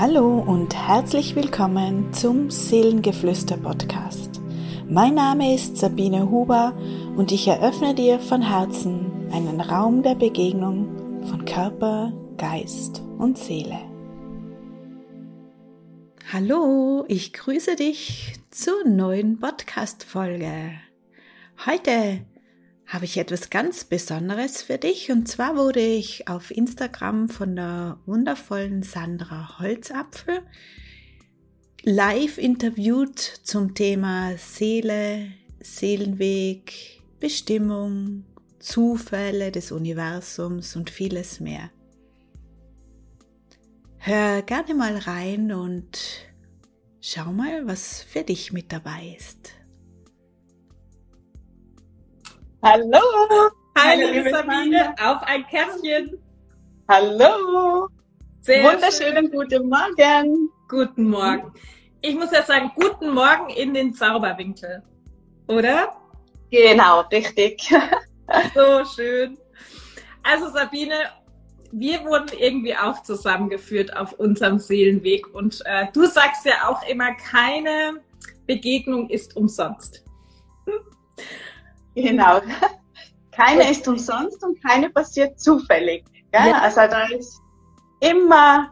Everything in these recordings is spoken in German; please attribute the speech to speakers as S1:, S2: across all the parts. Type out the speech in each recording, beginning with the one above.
S1: Hallo und herzlich willkommen zum Seelengeflüster Podcast. Mein Name ist Sabine Huber und ich eröffne dir von Herzen einen Raum der Begegnung von Körper, Geist und Seele. Hallo, ich grüße dich zur neuen Podcast-Folge. Heute habe ich etwas ganz Besonderes für dich. Und zwar wurde ich auf Instagram von der wundervollen Sandra Holzapfel live interviewt zum Thema Seele, Seelenweg, Bestimmung, Zufälle des Universums und vieles mehr. Hör gerne mal rein und schau mal, was für dich mit dabei ist.
S2: Hallo!
S3: Hallo, liebe Sabine, auf ein Käffchen.
S2: Hallo! Sehr Wunderschönen schön. guten Morgen.
S3: Guten Morgen. Ich muss ja sagen, guten Morgen in den Zauberwinkel. Oder?
S2: Genau, richtig.
S3: so schön. Also Sabine, wir wurden irgendwie auch zusammengeführt auf unserem Seelenweg und äh, du sagst ja auch immer, keine Begegnung ist umsonst.
S2: Genau. Keine ist umsonst und keine passiert zufällig. Ja? Also da ist immer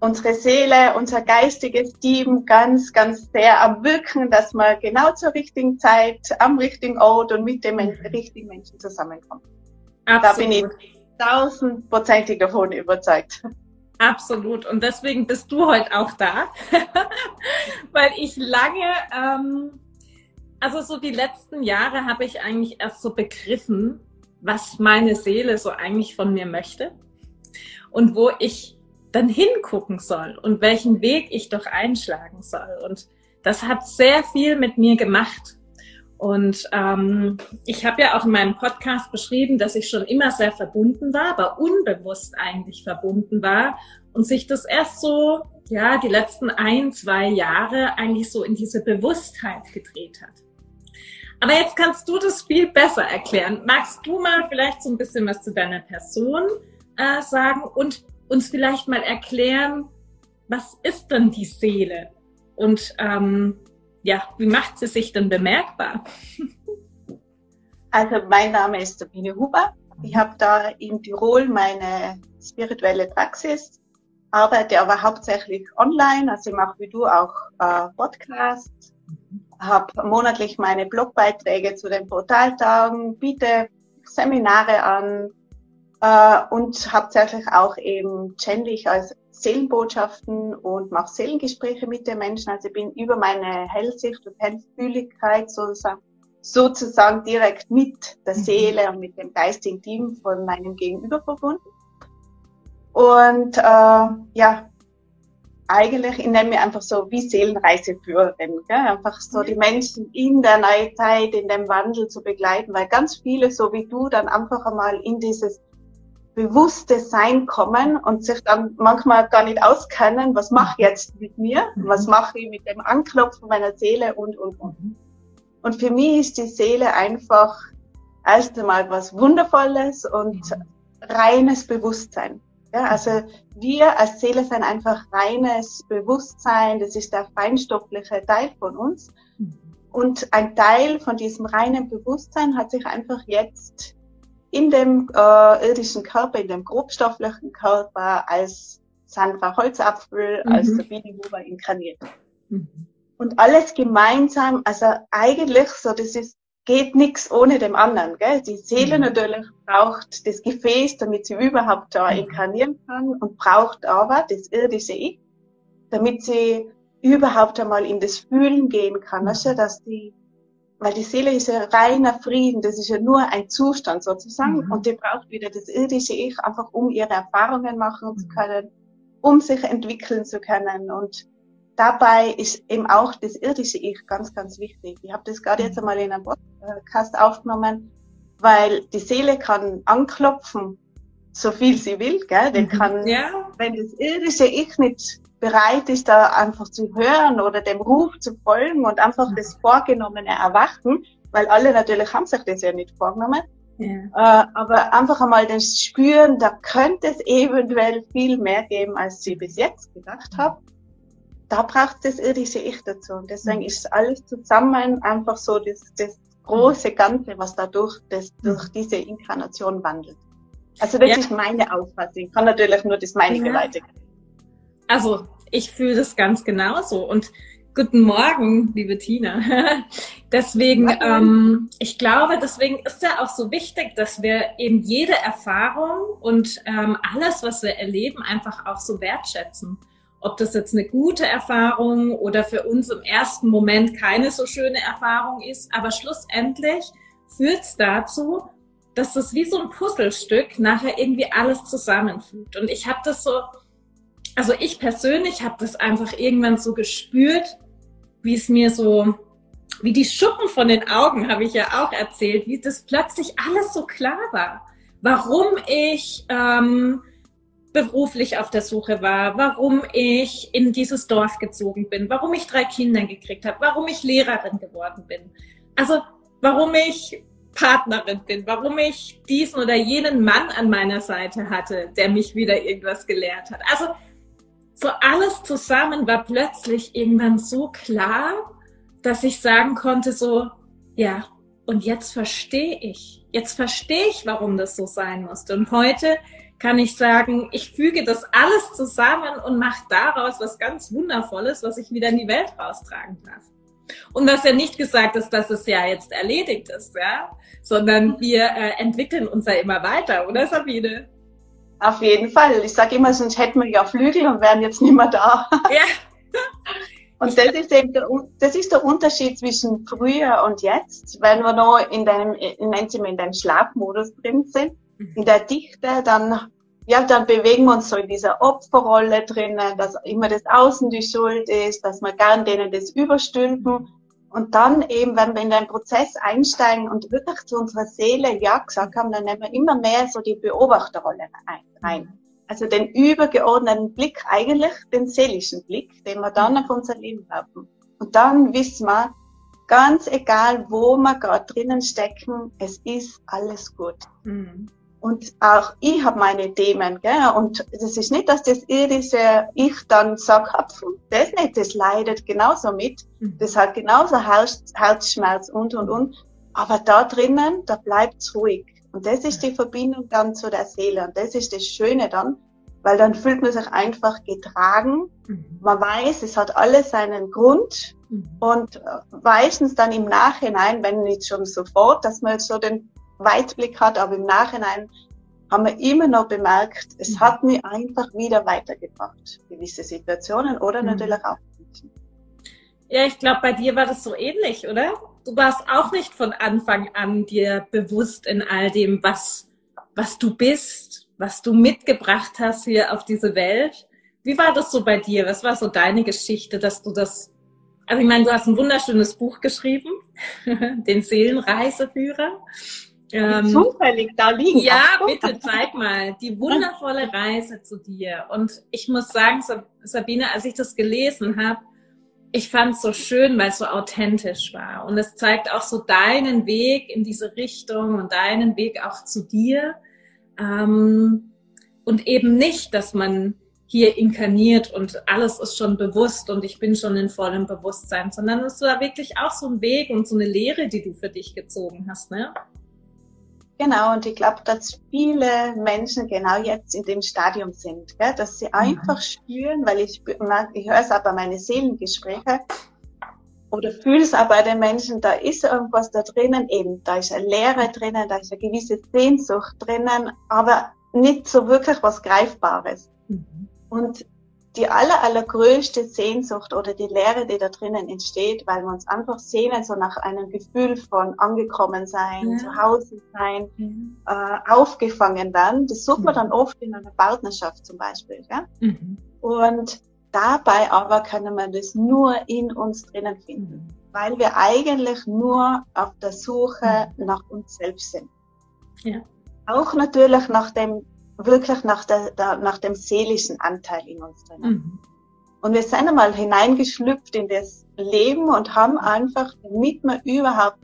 S2: unsere Seele, unser geistiges Team ganz, ganz sehr am Wirken, dass man genau zur richtigen Zeit, am richtigen Ort und mit dem mhm. richtigen Menschen zusammenkommt. Absolut. Da bin ich tausendprozentig davon überzeugt.
S3: Absolut. Und deswegen bist du heute auch da, weil ich lange ähm, also so die letzten Jahre habe ich eigentlich erst so begriffen, was meine Seele so eigentlich von mir möchte und wo ich dann hingucken soll und welchen Weg ich doch einschlagen soll. Und das hat sehr viel mit mir gemacht. Und ähm, ich habe ja auch in meinem Podcast beschrieben, dass ich schon immer sehr verbunden war, aber unbewusst eigentlich verbunden war und sich das erst so, ja, die letzten ein, zwei Jahre eigentlich so in diese Bewusstheit gedreht hat. Aber jetzt kannst du das viel besser erklären. Magst du mal vielleicht so ein bisschen was zu deiner Person äh, sagen und uns vielleicht mal erklären, was ist denn die Seele? Und ähm, ja, wie macht sie sich denn bemerkbar?
S2: Also mein Name ist Sabine Huber. Ich habe da in Tirol meine spirituelle Praxis, arbeite aber hauptsächlich online. Also ich mache wie du auch äh, Podcasts habe monatlich meine Blogbeiträge zu den Portaltagen, biete Seminare an äh, und hauptsächlich auch eben channel ich als Seelenbotschaften und mache Seelengespräche mit den Menschen. Also ich bin über meine Hellsicht und Hellfühligkeit sozusagen, sozusagen direkt mit der mhm. Seele und mit dem geistigen Team von meinem Gegenüber verbunden. Und äh, ja, eigentlich, ich nenne mich einfach so wie Seelenreiseführerin, gell? einfach so die Menschen in der Neuzeit, in dem Wandel zu begleiten, weil ganz viele, so wie du, dann einfach einmal in dieses bewusste Sein kommen und sich dann manchmal gar nicht auskennen, was mache ich jetzt mit mir, mhm. was mache ich mit dem Anklopfen meiner Seele und, und, und. Mhm. Und für mich ist die Seele einfach erst einmal was Wundervolles und mhm. reines Bewusstsein. Ja, also wir als Seele sind einfach reines Bewusstsein, das ist der feinstoffliche Teil von uns. Und ein Teil von diesem reinen Bewusstsein hat sich einfach jetzt in dem äh, irdischen Körper, in dem grobstofflichen Körper als Sandra Holzapfel, mhm. als Sabine Huber inkarniert. Mhm. Und alles gemeinsam, also eigentlich so, das ist geht nichts ohne dem anderen. Gell? Die Seele mhm. natürlich braucht das Gefäß, damit sie überhaupt da mhm. inkarnieren kann und braucht aber das irdische Ich, damit sie überhaupt einmal in das Fühlen gehen kann. Weißt du, dass die, weil die Seele ist ja reiner Frieden, das ist ja nur ein Zustand sozusagen mhm. und die braucht wieder das irdische Ich, einfach um ihre Erfahrungen machen zu können, um sich entwickeln zu können und dabei ist eben auch das irdische Ich ganz, ganz wichtig. Ich habe das gerade jetzt einmal in einem Podcast aufgenommen, weil die Seele kann anklopfen, so viel sie will, gell? Die mhm. kann, ja. wenn das irdische Ich nicht bereit ist, da einfach zu hören oder dem Ruf zu folgen und einfach das Vorgenommene erwachen, weil alle natürlich haben sich das ja nicht vorgenommen, Ja. Äh, aber einfach einmal das Spüren, da könnte es eventuell viel mehr geben, als ich bis jetzt gedacht habe. Da braucht es das irdische Ich dazu. Und deswegen mhm. ist alles zusammen einfach so das, das große Ganze, was dadurch das, durch diese Inkarnation wandelt. Also das ja. ist meine Auffassung. Ich kann natürlich nur das meinige ja. weitergeben.
S3: Also ich fühle das ganz genauso. Und guten Morgen, liebe Tina. deswegen, ähm, ich glaube, deswegen ist ja auch so wichtig, dass wir eben jede Erfahrung und ähm, alles, was wir erleben, einfach auch so wertschätzen. Ob das jetzt eine gute Erfahrung oder für uns im ersten Moment keine so schöne Erfahrung ist, aber schlussendlich führt es dazu, dass das wie so ein Puzzlestück nachher irgendwie alles zusammenfügt. Und ich habe das so, also ich persönlich habe das einfach irgendwann so gespürt, wie es mir so, wie die Schuppen von den Augen, habe ich ja auch erzählt, wie das plötzlich alles so klar war. Warum ich ähm, beruflich auf der Suche war, warum ich in dieses Dorf gezogen bin, warum ich drei Kinder gekriegt habe, warum ich Lehrerin geworden bin. Also warum ich Partnerin bin, warum ich diesen oder jenen Mann an meiner Seite hatte, der mich wieder irgendwas gelehrt hat. Also so alles zusammen war plötzlich irgendwann so klar, dass ich sagen konnte so, ja, und jetzt verstehe ich. Jetzt verstehe ich, warum das so sein musste. Und heute kann ich sagen, ich füge das alles zusammen und mache daraus was ganz Wundervolles, was ich wieder in die Welt raustragen darf. Und was ja nicht gesagt ist, dass es ja jetzt erledigt ist, ja, sondern wir äh, entwickeln uns ja immer weiter, oder Sabine?
S2: Auf jeden Fall. Ich sage immer, sonst hätten wir ja Flügel und wären jetzt nicht mehr da. Ja. Und das ist eben der, das ist der Unterschied zwischen früher und jetzt. Wenn wir noch in deinem, mal, in deinem Schlafmodus drin sind. In der Dichte, dann, ja, dann bewegen wir uns so in dieser Opferrolle drinnen, dass immer das Außen die Schuld ist, dass wir gern denen das überstülpen. Und dann eben, wenn wir in den Prozess einsteigen und wirklich zu unserer Seele Ja gesagt haben, dann nehmen wir immer mehr so die Beobachterrolle rein. Also den übergeordneten Blick, eigentlich den seelischen Blick, den wir dann auf unser Leben haben. Und dann wissen wir, ganz egal, wo wir gerade drinnen stecken, es ist alles gut. Mhm. Und auch ich habe meine Themen, gell? Und das ist nicht, dass das irdische Ich dann sagt, das nicht, das leidet genauso mit. Mhm. Das hat genauso Herzschmerz und, und, und. Aber da drinnen, da bleibt's ruhig. Und das ist die Verbindung dann zu der Seele. Und das ist das Schöne dann, weil dann fühlt man sich einfach getragen. Mhm. Man weiß, es hat alles seinen Grund. Mhm. Und äh, meistens dann im Nachhinein, wenn nicht schon sofort, dass man so den Weitblick hat, aber im Nachhinein haben wir immer noch bemerkt, es mhm. hat mich einfach wieder weitergebracht, gewisse Situationen oder mhm. natürlich auch Menschen.
S3: Ja, ich glaube, bei dir war das so ähnlich, oder? Du warst auch nicht von Anfang an dir bewusst in all dem, was, was du bist, was du mitgebracht hast hier auf diese Welt. Wie war das so bei dir? Was war so deine Geschichte, dass du das, also ich meine, du hast ein wunderschönes Buch geschrieben, den Seelenreiseführer.
S2: Ähm, zufällig da liegen.
S3: Ja, bitte zeig mal die wundervolle Reise zu dir. Und ich muss sagen, Sabine, als ich das gelesen habe, ich fand es so schön, weil es so authentisch war. Und es zeigt auch so deinen Weg in diese Richtung und deinen Weg auch zu dir. Ähm, und eben nicht, dass man hier inkarniert und alles ist schon bewusst und ich bin schon in vollem Bewusstsein, sondern es war wirklich auch so ein Weg und so eine Lehre, die du für dich gezogen hast, ne?
S2: Genau, und ich glaube, dass viele Menschen genau jetzt in dem Stadium sind, gell? dass sie mhm. einfach spüren, weil ich, ich höre es auch bei meinen Seelengesprächen oder fühle es auch bei den Menschen, da ist irgendwas da drinnen, eben, da ist eine Leere drinnen, da ist eine gewisse Sehnsucht drinnen, aber nicht so wirklich was Greifbares. Mhm. Und die aller, allergrößte Sehnsucht oder die Leere, die da drinnen entsteht, weil wir uns einfach sehnen, so nach einem Gefühl von angekommen sein, ja. zu Hause sein, ja. äh, aufgefangen werden. Das sucht man mhm. dann oft in einer Partnerschaft zum Beispiel. Ja? Mhm. Und dabei aber können wir das nur in uns drinnen finden, mhm. weil wir eigentlich nur auf der Suche mhm. nach uns selbst sind. Ja. Auch natürlich nach dem wirklich nach, der, der, nach dem seelischen Anteil in uns drin. Mhm. Und wir sind einmal hineingeschlüpft in das Leben und haben einfach, damit man überhaupt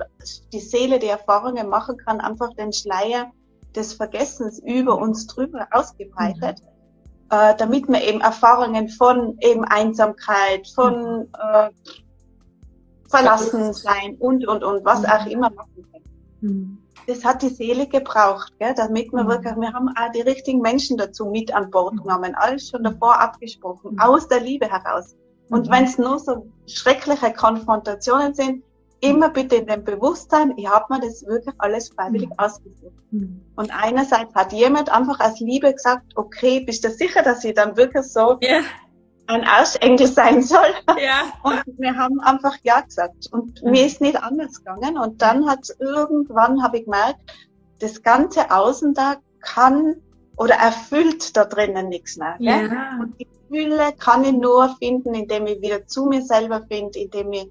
S2: die Seele die Erfahrungen machen kann, einfach den Schleier des Vergessens über uns drüber ausgebreitet, mhm. äh, damit man eben Erfahrungen von eben Einsamkeit, von äh, Verlassen sein und, und, und, was auch mhm. immer machen kann. Mhm. Das hat die Seele gebraucht, gell, damit wir mhm. wirklich, wir haben auch die richtigen Menschen dazu mit an Bord mhm. genommen, alles schon davor abgesprochen, mhm. aus der Liebe heraus. Und mhm. wenn es nur so schreckliche Konfrontationen sind, immer bitte in dem Bewusstsein, ich habe mir das wirklich alles freiwillig mhm. ausgesucht. Mhm. Und einerseits hat jemand einfach als Liebe gesagt, okay, bist du sicher, dass ich dann wirklich so yeah ein Arschengel sein soll. Ja. Und wir haben einfach Ja gesagt. Und mir ist nicht anders gegangen. Und dann hat irgendwann, habe ich gemerkt, das ganze Außen da kann oder erfüllt da drinnen nichts mehr. Ja. Und die Fülle kann ich nur finden, indem ich wieder zu mir selber finde, indem ich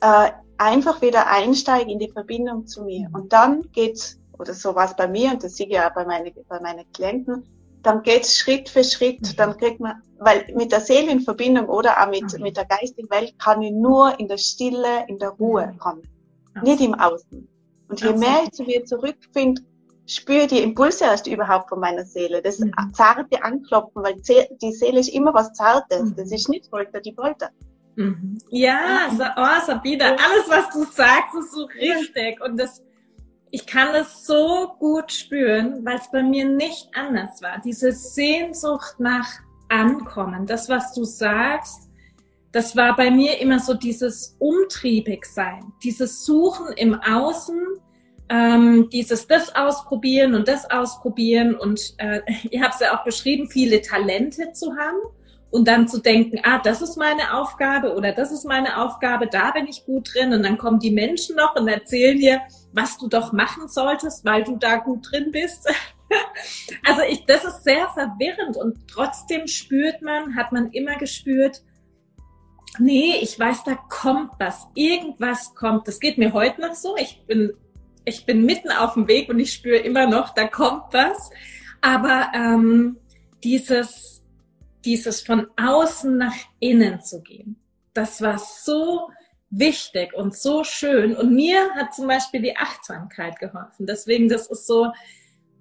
S2: äh, einfach wieder einsteige in die Verbindung zu mir. Und dann geht's, oder so war es bei mir, und das sehe ich ja bei, meine, bei meinen Klienten, dann geht's Schritt für Schritt, mhm. dann kriegt man, weil mit der Seele in Verbindung oder auch mit, mhm. mit der geistigen Welt kann ich nur in der Stille, in der Ruhe mhm. kommen, nicht im Außen. Und je mehr ich zu mir zurückfinde, spüre die Impulse erst überhaupt von meiner Seele. Das mhm. zarte Anklopfen, weil die Seele ist immer was Zartes. Mhm. Das ist nicht Folter, die Folter.
S3: Mhm. Ja, oh, Sabine, alles, was du sagst, ist so richtig. Und das, ich kann das so gut spüren, weil es bei mir nicht anders war. Diese Sehnsucht nach Ankommen, das, was du sagst, das war bei mir immer so dieses umtriebig sein, dieses Suchen im Außen, ähm, dieses das ausprobieren und das ausprobieren und äh, ihr habt es ja auch beschrieben, viele Talente zu haben und dann zu denken, ah, das ist meine Aufgabe oder das ist meine Aufgabe, da bin ich gut drin und dann kommen die Menschen noch und erzählen dir, was du doch machen solltest, weil du da gut drin bist. also ich, das ist sehr verwirrend und trotzdem spürt man, hat man immer gespürt, nee, ich weiß, da kommt was, irgendwas kommt. Das geht mir heute noch so. Ich bin, ich bin mitten auf dem Weg und ich spüre immer noch, da kommt was. Aber ähm, dieses dieses von außen nach innen zu gehen. Das war so wichtig und so schön. Und mir hat zum Beispiel die Achtsamkeit geholfen. Deswegen, das ist so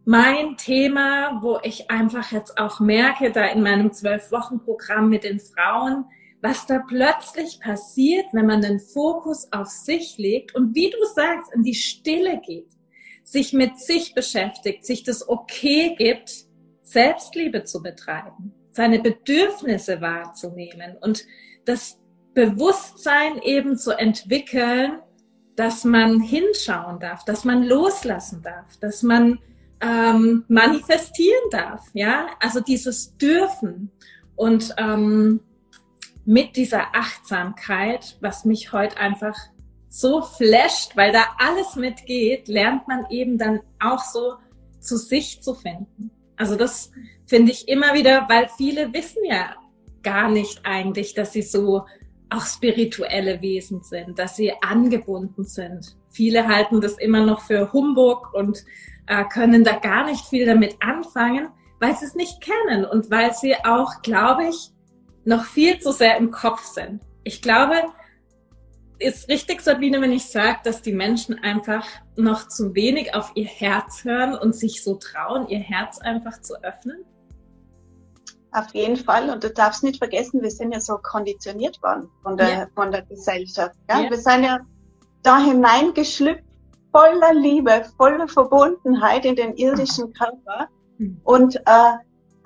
S3: mein Thema, wo ich einfach jetzt auch merke, da in meinem Zwölf-Wochen-Programm mit den Frauen, was da plötzlich passiert, wenn man den Fokus auf sich legt und wie du sagst, in die Stille geht, sich mit sich beschäftigt, sich das okay gibt, Selbstliebe zu betreiben seine Bedürfnisse wahrzunehmen und das Bewusstsein eben zu entwickeln, dass man hinschauen darf, dass man loslassen darf, dass man ähm, manifestieren darf, ja, also dieses Dürfen und ähm, mit dieser Achtsamkeit, was mich heute einfach so flasht, weil da alles mitgeht, lernt man eben dann auch so zu sich zu finden. Also das finde ich immer wieder, weil viele wissen ja gar nicht eigentlich, dass sie so auch spirituelle Wesen sind, dass sie angebunden sind. Viele halten das immer noch für Humbug und äh, können da gar nicht viel damit anfangen, weil sie es nicht kennen und weil sie auch, glaube ich, noch viel zu sehr im Kopf sind. Ich glaube, ist richtig, Sabine, wenn ich sage, dass die Menschen einfach noch zu wenig auf ihr Herz hören und sich so trauen, ihr Herz einfach zu öffnen?
S2: Auf jeden Fall. Und du darfst nicht vergessen, wir sind ja so konditioniert worden von der, ja. von der Gesellschaft. Ja? ja? Wir sind ja da hineingeschlüpft, voller Liebe, voller Verbundenheit in den irdischen Körper. Mhm. Und äh,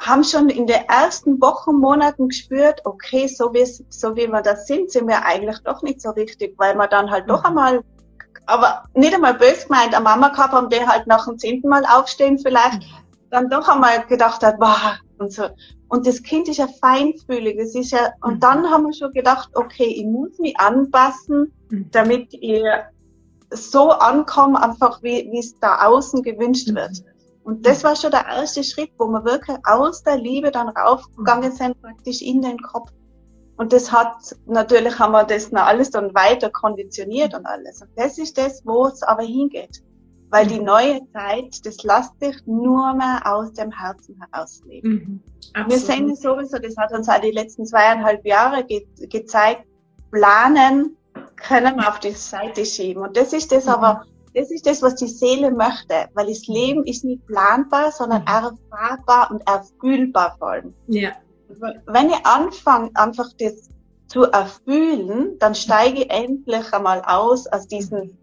S2: haben schon in den ersten Wochen, Monaten gespürt, okay, so wie, so wie wir das sind, sind wir eigentlich doch nicht so richtig, weil wir dann halt doch mhm. einmal, aber nicht einmal böse gemeint, eine Mama gehabt haben, die halt nach dem zehnten Mal aufstehen vielleicht, mhm. dann doch einmal gedacht hat, wow, und so. Und das Kind ist ja feinfühlig, es ist ja, und mhm. dann haben wir schon gedacht, okay, ich muss mich anpassen, damit ihr so ankommt, einfach wie, wie es da außen gewünscht wird. Und das war schon der erste Schritt, wo wir wirklich aus der Liebe dann raufgegangen sind, praktisch in den Kopf. Und das hat, natürlich haben wir das noch alles dann weiter konditioniert und alles. Und das ist das, wo es aber hingeht. Weil die neue Zeit, das lässt sich nur mehr aus dem Herzen heraus leben. Mhm. Wir sehen es sowieso, das hat uns auch die letzten zweieinhalb Jahre ge gezeigt, planen können wir auf die Seite schieben. Und das ist das mhm. aber, das ist das, was die Seele möchte, weil das Leben ist nicht planbar, sondern mhm. erfahrbar und erfühlbar vor allem. Ja. Wenn ich anfange, einfach das zu erfühlen, dann steige ich endlich einmal aus aus diesem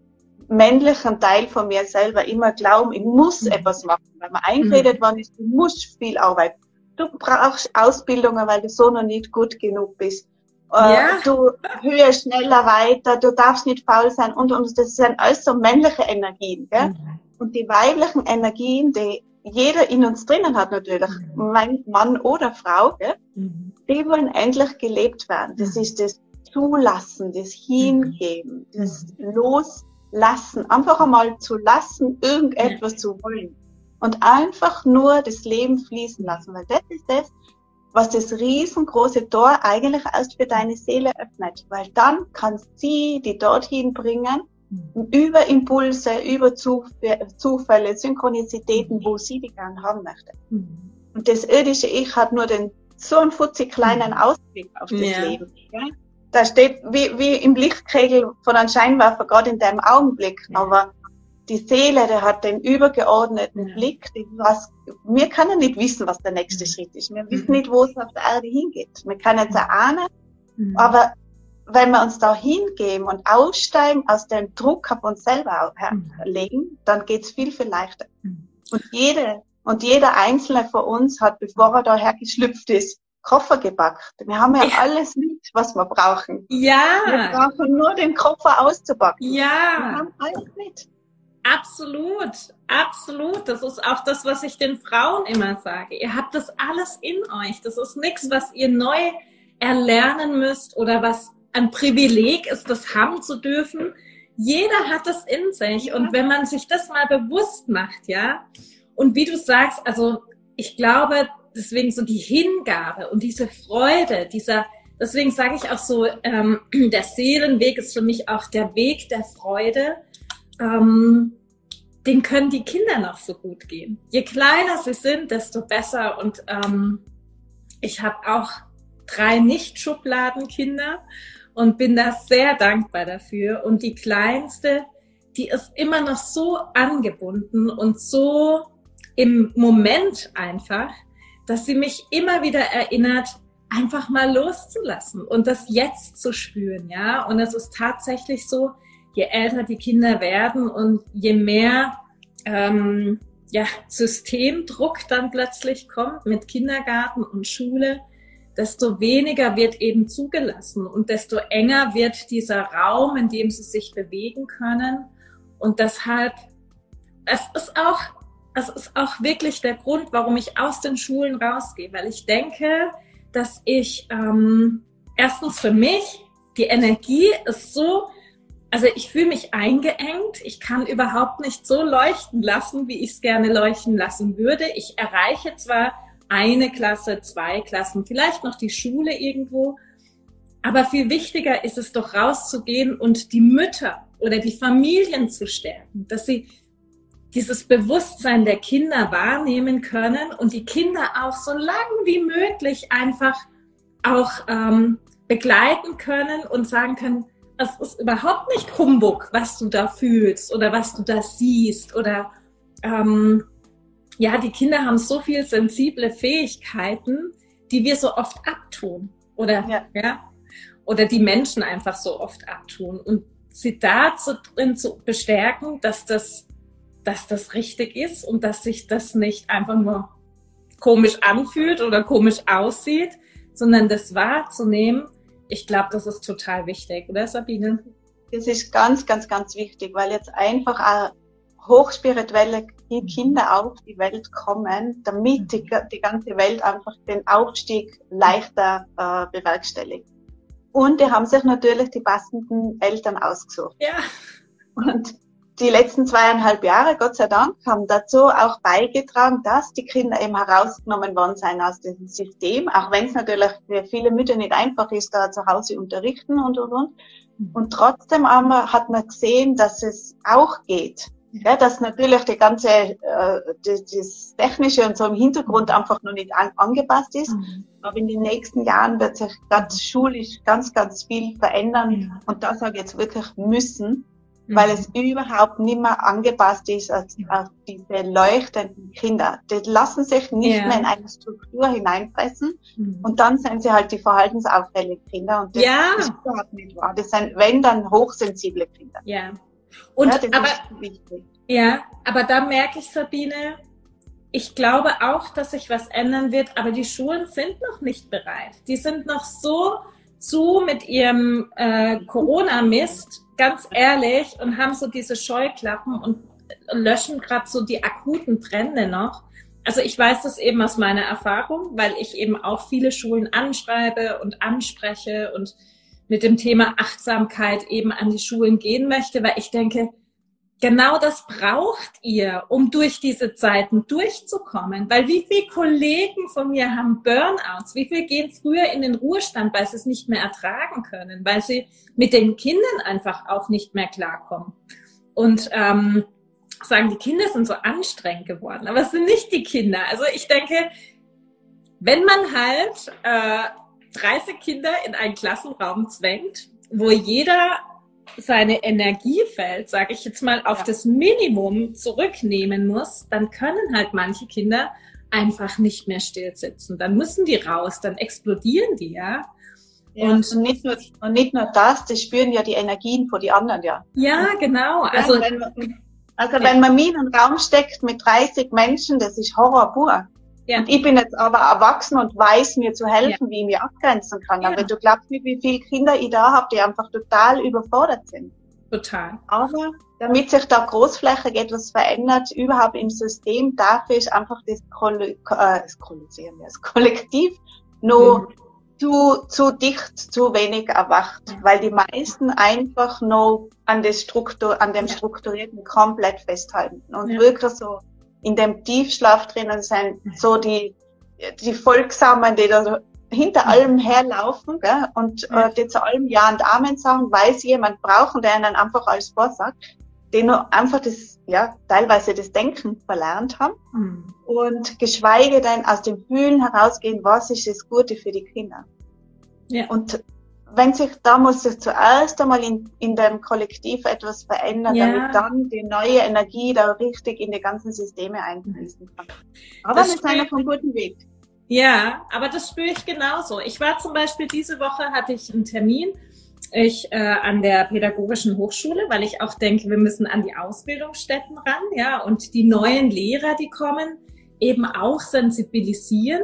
S2: männlichen Teil von mir selber immer glauben, ich muss mhm. etwas machen, weil man eingeredet mhm. worden ist, du musst viel arbeiten. Du brauchst Ausbildungen, weil du so noch nicht gut genug bist. Äh, ja. Du höher, schneller, weiter, du darfst nicht faul sein und, und das sind alles so männliche Energien. Gell? Mhm. Und die weiblichen Energien, die jeder in uns drinnen hat natürlich, mhm. Mann oder Frau, gell? Mhm. die wollen endlich gelebt werden. Das ist das Zulassen, das Hingeben, das Loslassen, einfach einmal zu lassen, irgendetwas zu wollen. Und einfach nur das Leben fließen lassen, weil das ist das, was das riesengroße Tor eigentlich erst für deine Seele öffnet, weil dann kann sie die dorthin bringen, mhm. über Impulse, über Zufälle, Synchronizitäten, wo sie die gern haben möchte. Mhm. Und das irdische Ich hat nur den so einen futzig kleinen mhm. Ausblick auf das ja. Leben. Ja? Da steht wie, wie im Lichtkegel von einem Scheinwerfer gerade in deinem Augenblick, aber die Seele, der hat den übergeordneten ja. Blick. Was, wir können nicht wissen, was der nächste mhm. Schritt ist. Wir mhm. wissen nicht, wo es auf der Erde hingeht. Wir können es erahnen, mhm. aber wenn wir uns da hingeben und aussteigen aus dem Druck auf uns selber mhm. legen, dann geht's viel, viel leichter. Mhm. Und jede, und jeder einzelne von uns hat, bevor er daher geschlüpft ist, Koffer gepackt. Wir haben ja, ja, alles mit, was wir brauchen. Ja. Wir brauchen nur den Koffer auszupacken. Ja. Wir haben alles
S3: mit. Absolut, absolut. Das ist auch das, was ich den Frauen immer sage. Ihr habt das alles in euch. Das ist nichts, was ihr neu erlernen müsst oder was ein Privileg ist, das haben zu dürfen. Jeder hat das in sich. Und wenn man sich das mal bewusst macht, ja, und wie du sagst, also ich glaube, deswegen so die Hingabe und diese Freude, dieser, deswegen sage ich auch so, ähm, der Seelenweg ist für mich auch der Weg der Freude ähm, den können die Kinder noch so gut gehen. Je kleiner sie sind, desto besser. Und ähm, ich habe auch drei Nicht-Schubladenkinder und bin da sehr dankbar dafür. Und die kleinste, die ist immer noch so angebunden und so im Moment einfach, dass sie mich immer wieder erinnert, einfach mal loszulassen und das jetzt zu spüren, ja. Und es ist tatsächlich so, je älter die Kinder werden und je mehr ähm, ja, Systemdruck dann plötzlich kommt mit Kindergarten und Schule, desto weniger wird eben zugelassen und desto enger wird dieser Raum, in dem sie sich bewegen können. Und deshalb, es ist auch, es ist auch wirklich der Grund, warum ich aus den Schulen rausgehe, weil ich denke, dass ich ähm, erstens für mich die Energie ist so also ich fühle mich eingeengt. Ich kann überhaupt nicht so leuchten lassen, wie ich es gerne leuchten lassen würde. Ich erreiche zwar eine Klasse, zwei Klassen, vielleicht noch die Schule irgendwo. Aber viel wichtiger ist es doch rauszugehen und die Mütter oder die Familien zu stärken, dass sie dieses Bewusstsein der Kinder wahrnehmen können und die Kinder auch so lang wie möglich einfach auch ähm, begleiten können und sagen können, es ist überhaupt nicht Humbug, was du da fühlst oder was du da siehst oder ähm, ja, die Kinder haben so viel sensible Fähigkeiten, die wir so oft abtun oder ja, ja oder die Menschen einfach so oft abtun. Und sie dazu drin zu bestärken, dass das dass das richtig ist und dass sich das nicht einfach nur komisch anfühlt oder komisch aussieht, sondern das wahrzunehmen ich glaube, das ist total wichtig, oder Sabine?
S2: Das ist ganz, ganz, ganz wichtig, weil jetzt einfach auch hochspirituelle Kinder auf die Welt kommen, damit die, die ganze Welt einfach den Aufstieg leichter äh, bewerkstelligt. Und die haben sich natürlich die passenden Eltern ausgesucht. Ja. Und die letzten zweieinhalb Jahre, Gott sei Dank, haben dazu auch beigetragen, dass die Kinder eben herausgenommen worden sind aus diesem System, auch wenn es natürlich für viele Mütter nicht einfach ist, da zu Hause unterrichten und und und. Und trotzdem aber hat man gesehen, dass es auch geht. Ja, dass natürlich die ganze, äh, das, das Technische und so im Hintergrund einfach noch nicht an, angepasst ist. Mhm. Aber in den nächsten Jahren wird sich ganz schulisch ganz, ganz viel verändern. Mhm. Und das sage ich jetzt wirklich müssen, mhm. weil es überhaupt nicht mehr angepasst ist auf, auf diese leuchtenden Kinder. Die lassen sich nicht ja. mehr in eine Struktur hineinpressen. Mhm. Und dann sind sie halt die verhaltensauffälligen Kinder. Und das
S3: ja.
S2: ist überhaupt nicht wahr. Das sind, wenn dann, hochsensible Kinder.
S3: Ja. Und ja, aber, ja, aber da merke ich, Sabine, ich glaube auch, dass sich was ändern wird, aber die Schulen sind noch nicht bereit. Die sind noch so zu mit ihrem äh, Corona-Mist, ganz ehrlich, und haben so diese Scheuklappen und löschen gerade so die akuten Trände noch. Also ich weiß das eben aus meiner Erfahrung, weil ich eben auch viele Schulen anschreibe und anspreche und mit dem Thema Achtsamkeit eben an die Schulen gehen möchte, weil ich denke, genau das braucht ihr, um durch diese Zeiten durchzukommen. Weil wie viele Kollegen von mir haben Burnouts? Wie viele gehen früher in den Ruhestand, weil sie es nicht mehr ertragen können, weil sie mit den Kindern einfach auch nicht mehr klarkommen? Und ähm, sagen, die Kinder sind so anstrengend geworden, aber es sind nicht die Kinder. Also ich denke, wenn man halt äh, 30 Kinder in einen Klassenraum zwängt, wo jeder seine Energiefeld, sage ich jetzt mal, auf ja. das Minimum zurücknehmen muss, dann können halt manche Kinder einfach nicht mehr still sitzen. Dann müssen die raus, dann explodieren die, ja.
S2: ja und, und, nicht nur, und nicht nur das, die spüren ja die Energien vor die anderen, ja.
S3: Ja, genau. Also,
S2: ja, wenn man, also wenn man einen Raum steckt mit 30 Menschen, das ist Horror pur. Ja. Und ich bin jetzt aber erwachsen und weiß mir zu helfen, ja. wie ich mich abgrenzen kann. Ja. Aber du glaubst nicht, wie viele Kinder ich da habe, die einfach total überfordert sind.
S3: Total.
S2: Aber damit sich da großflächig etwas verändert, überhaupt im System, dafür ist einfach das, Koll äh, das, das Kollektiv noch mhm. zu, zu dicht, zu wenig erwacht, weil die meisten einfach noch an, das Struktur, an dem Strukturierten komplett festhalten und wirklich so in dem Tiefschlaf drinnen sind, so die, die Volksamen, die da hinter allem herlaufen gell? und äh, die zu allem Ja und Amen sagen, weil sie jemand brauchen, der ihnen einfach alles vorsagt, die nur einfach das, ja, teilweise das Denken verlernt haben mhm. und geschweige denn aus dem Fühlen herausgehen, was ist das Gute für die Kinder. Ja. Und wenn sich, da muss sich zuerst einmal in, in dem Kollektiv etwas verändern, ja. damit dann die neue Energie da richtig in die ganzen Systeme einfließen kann. Aber das ist einer vom guten Weg.
S3: Ja, aber das spüre ich genauso. Ich war zum Beispiel diese Woche hatte ich einen Termin ich äh, an der pädagogischen Hochschule, weil ich auch denke, wir müssen an die Ausbildungsstätten ran, ja, und die neuen Lehrer, die kommen, eben auch sensibilisieren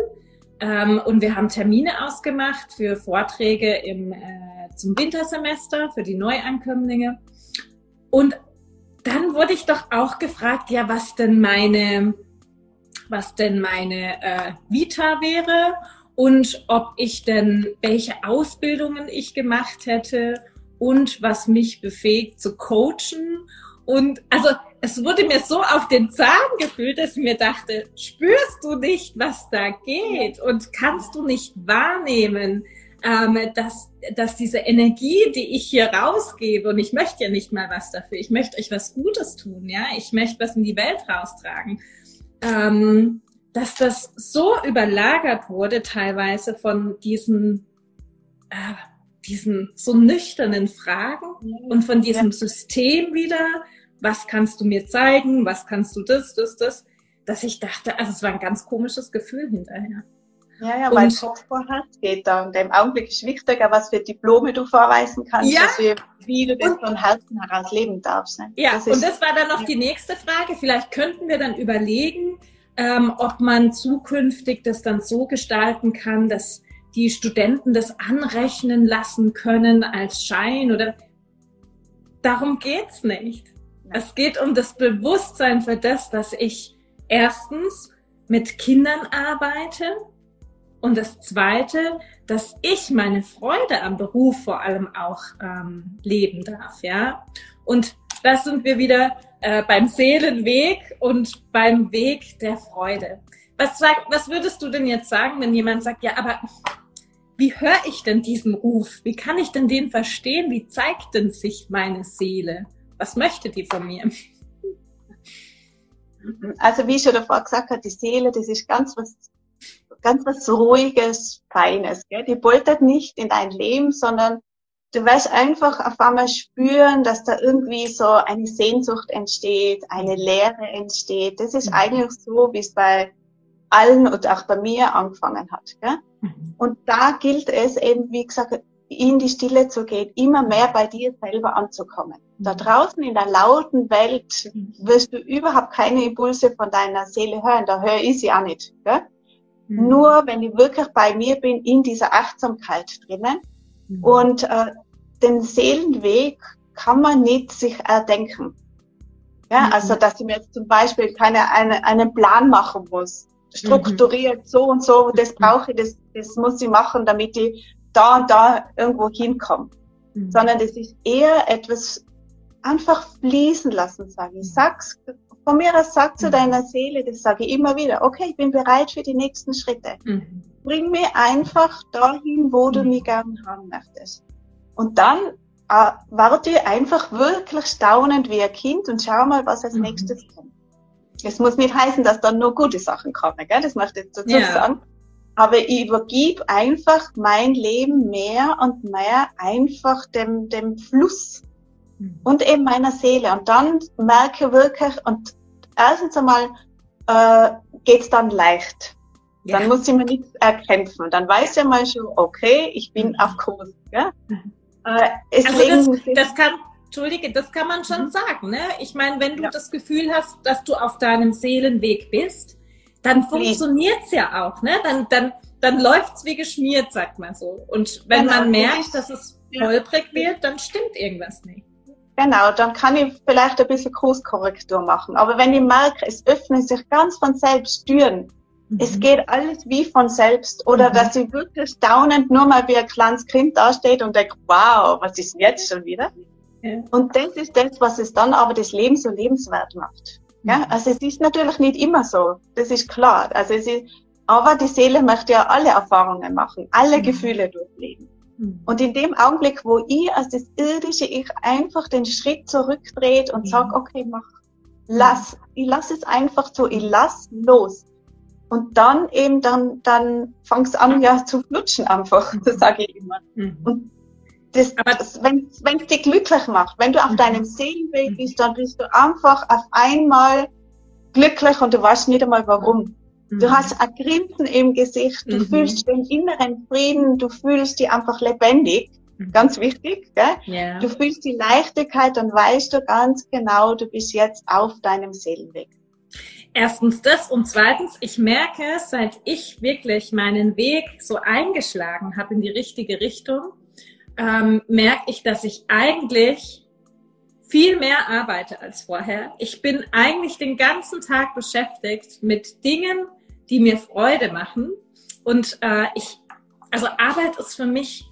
S3: ähm, und wir haben Termine ausgemacht für Vorträge im, äh, zum Wintersemester für die Neuankömmlinge. Und dann wurde ich doch auch gefragt, ja, was denn meine, was denn meine äh, Vita wäre und ob ich denn, welche Ausbildungen ich gemacht hätte und was mich befähigt zu coachen. Und also es wurde mir so auf den Zahn gefühlt, dass ich mir dachte, spürst du nicht, was da geht? Und kannst du nicht wahrnehmen, ähm, dass, dass diese Energie, die ich hier rausgebe, und ich möchte ja nicht mal was dafür, ich möchte euch was Gutes tun, ja, ich möchte was in die Welt raustragen, ähm, dass das so überlagert wurde teilweise von diesen, äh, diesen so nüchternen Fragen und von diesem System wieder, was kannst du mir zeigen, was kannst du das, das, das, dass ich dachte, also es war ein ganz komisches Gefühl hinterher.
S2: Ja, ja, weil Kopf vor Herz geht da. Und im Augenblick ist wichtiger, was für Diplome du vorweisen kannst, ja. als wie du das und, von Herzen heraus leben darfst. Ne?
S3: Ja, das und das war dann noch ja. die nächste Frage. Vielleicht könnten wir dann überlegen, ähm, ob man zukünftig das dann so gestalten kann, dass die Studenten das anrechnen lassen können als Schein oder darum geht's nicht. Es geht um das Bewusstsein für das, dass ich erstens mit Kindern arbeite und das Zweite, dass ich meine Freude am Beruf vor allem auch ähm, leben darf, ja. Und da sind wir wieder äh, beim Seelenweg und beim Weg der Freude. Was, sag, was würdest du denn jetzt sagen, wenn jemand sagt, ja, aber wie höre ich denn diesen Ruf? Wie kann ich denn den verstehen? Wie zeigt denn sich meine Seele? Was möchte die von mir?
S2: Also wie ich schon davor gesagt habe, die Seele, das ist ganz was, ganz was Ruhiges, Feines. Gell? Die poltert nicht in dein Leben, sondern du wirst einfach auf einmal spüren, dass da irgendwie so eine Sehnsucht entsteht, eine Leere entsteht. Das ist mhm. eigentlich so, wie es bei allen und auch bei mir angefangen hat. Gell? Mhm. Und da gilt es eben, wie gesagt, in die Stille zu gehen, immer mehr bei dir selber anzukommen. Da mhm. draußen in der lauten Welt wirst du überhaupt keine Impulse von deiner Seele hören. Da höre ich sie auch nicht. Gell? Mhm. Nur wenn ich wirklich bei mir bin, in dieser Achtsamkeit drinnen. Mhm. Und äh, den Seelenweg kann man nicht sich erdenken. Ja, mhm. also dass ich mir jetzt zum Beispiel keine eine, einen Plan machen muss, strukturiert mhm. so und so, das mhm. brauche ich, das, das muss ich machen, damit ich da und da irgendwo hinkomme. Mhm. Sondern das ist eher etwas einfach fließen lassen, sage ich. Sag's von mir aus, sag zu deiner Seele, das sage ich immer wieder, okay, ich bin bereit für die nächsten Schritte. Mhm. Bring mir einfach dahin, wo du mich gern haben möchtest. Und dann äh, warte einfach wirklich staunend wie ein Kind und schau mal, was als mhm. nächstes kommt. Es muss nicht heißen, dass dann nur gute Sachen kommen, gell? das möchte ich dazu ja. sagen. Aber ich übergib einfach mein Leben mehr und mehr einfach dem, dem Fluss mhm. und eben meiner Seele. Und dann merke wirklich, und erstens einmal äh, geht's dann leicht. Ja. Dann muss ich mir nichts erkämpfen. Dann weiß ich mal schon, okay, ich bin mhm. auf Kurs. Gell? Mhm.
S3: Äh, also das, das, kann, Entschuldige, das kann man schon mhm. sagen. Ne? Ich meine, wenn du ja. das Gefühl hast, dass du auf deinem Seelenweg bist, dann funktioniert's ja auch. Ne? Dann, dann, dann läuft's wie geschmiert, sagt man so. Und wenn genau. man merkt, dass es holprig wird, dann stimmt irgendwas nicht.
S2: Genau, dann kann ich vielleicht ein bisschen Kurskorrektur machen. Aber wenn ich merke, es öffnen sich ganz von selbst Türen, Mhm. Es geht alles wie von selbst. Oder mhm. dass sie wirklich staunend nur mal wie ein kleines Kind dasteht und denkt, wow, was ist denn jetzt schon wieder? Ja. Und das ist das, was es dann aber das Leben so lebenswert macht. Ja, mhm. also es ist natürlich nicht immer so. Das ist klar. Also es ist, aber die Seele möchte ja alle Erfahrungen machen, alle mhm. Gefühle durchleben. Mhm. Und in dem Augenblick, wo ich als das irdische Ich einfach den Schritt zurückdreht und mhm. sag, okay, mach, lass, ich lass es einfach so, ich lass los. Und dann eben, dann, dann fangst an, ja, zu flutschen einfach, das sage ich immer. Mhm. Und das, das wenn es dich glücklich macht, wenn du auf mhm. deinem Seelenweg mhm. bist, dann bist du einfach auf einmal glücklich und du weißt nicht einmal warum. Mhm. Du hast ein Grinsen im Gesicht, du mhm. fühlst den inneren Frieden, du fühlst dich einfach lebendig. Mhm. Ganz wichtig, gell? Yeah. Du fühlst die Leichtigkeit, dann weißt du ganz genau, du bist jetzt auf deinem Seelenweg.
S3: Erstens das und zweitens, ich merke, seit ich wirklich meinen Weg so eingeschlagen habe in die richtige Richtung, ähm, merke ich, dass ich eigentlich viel mehr arbeite als vorher. Ich bin eigentlich den ganzen Tag beschäftigt mit Dingen, die mir Freude machen. Und äh, ich, also Arbeit ist für mich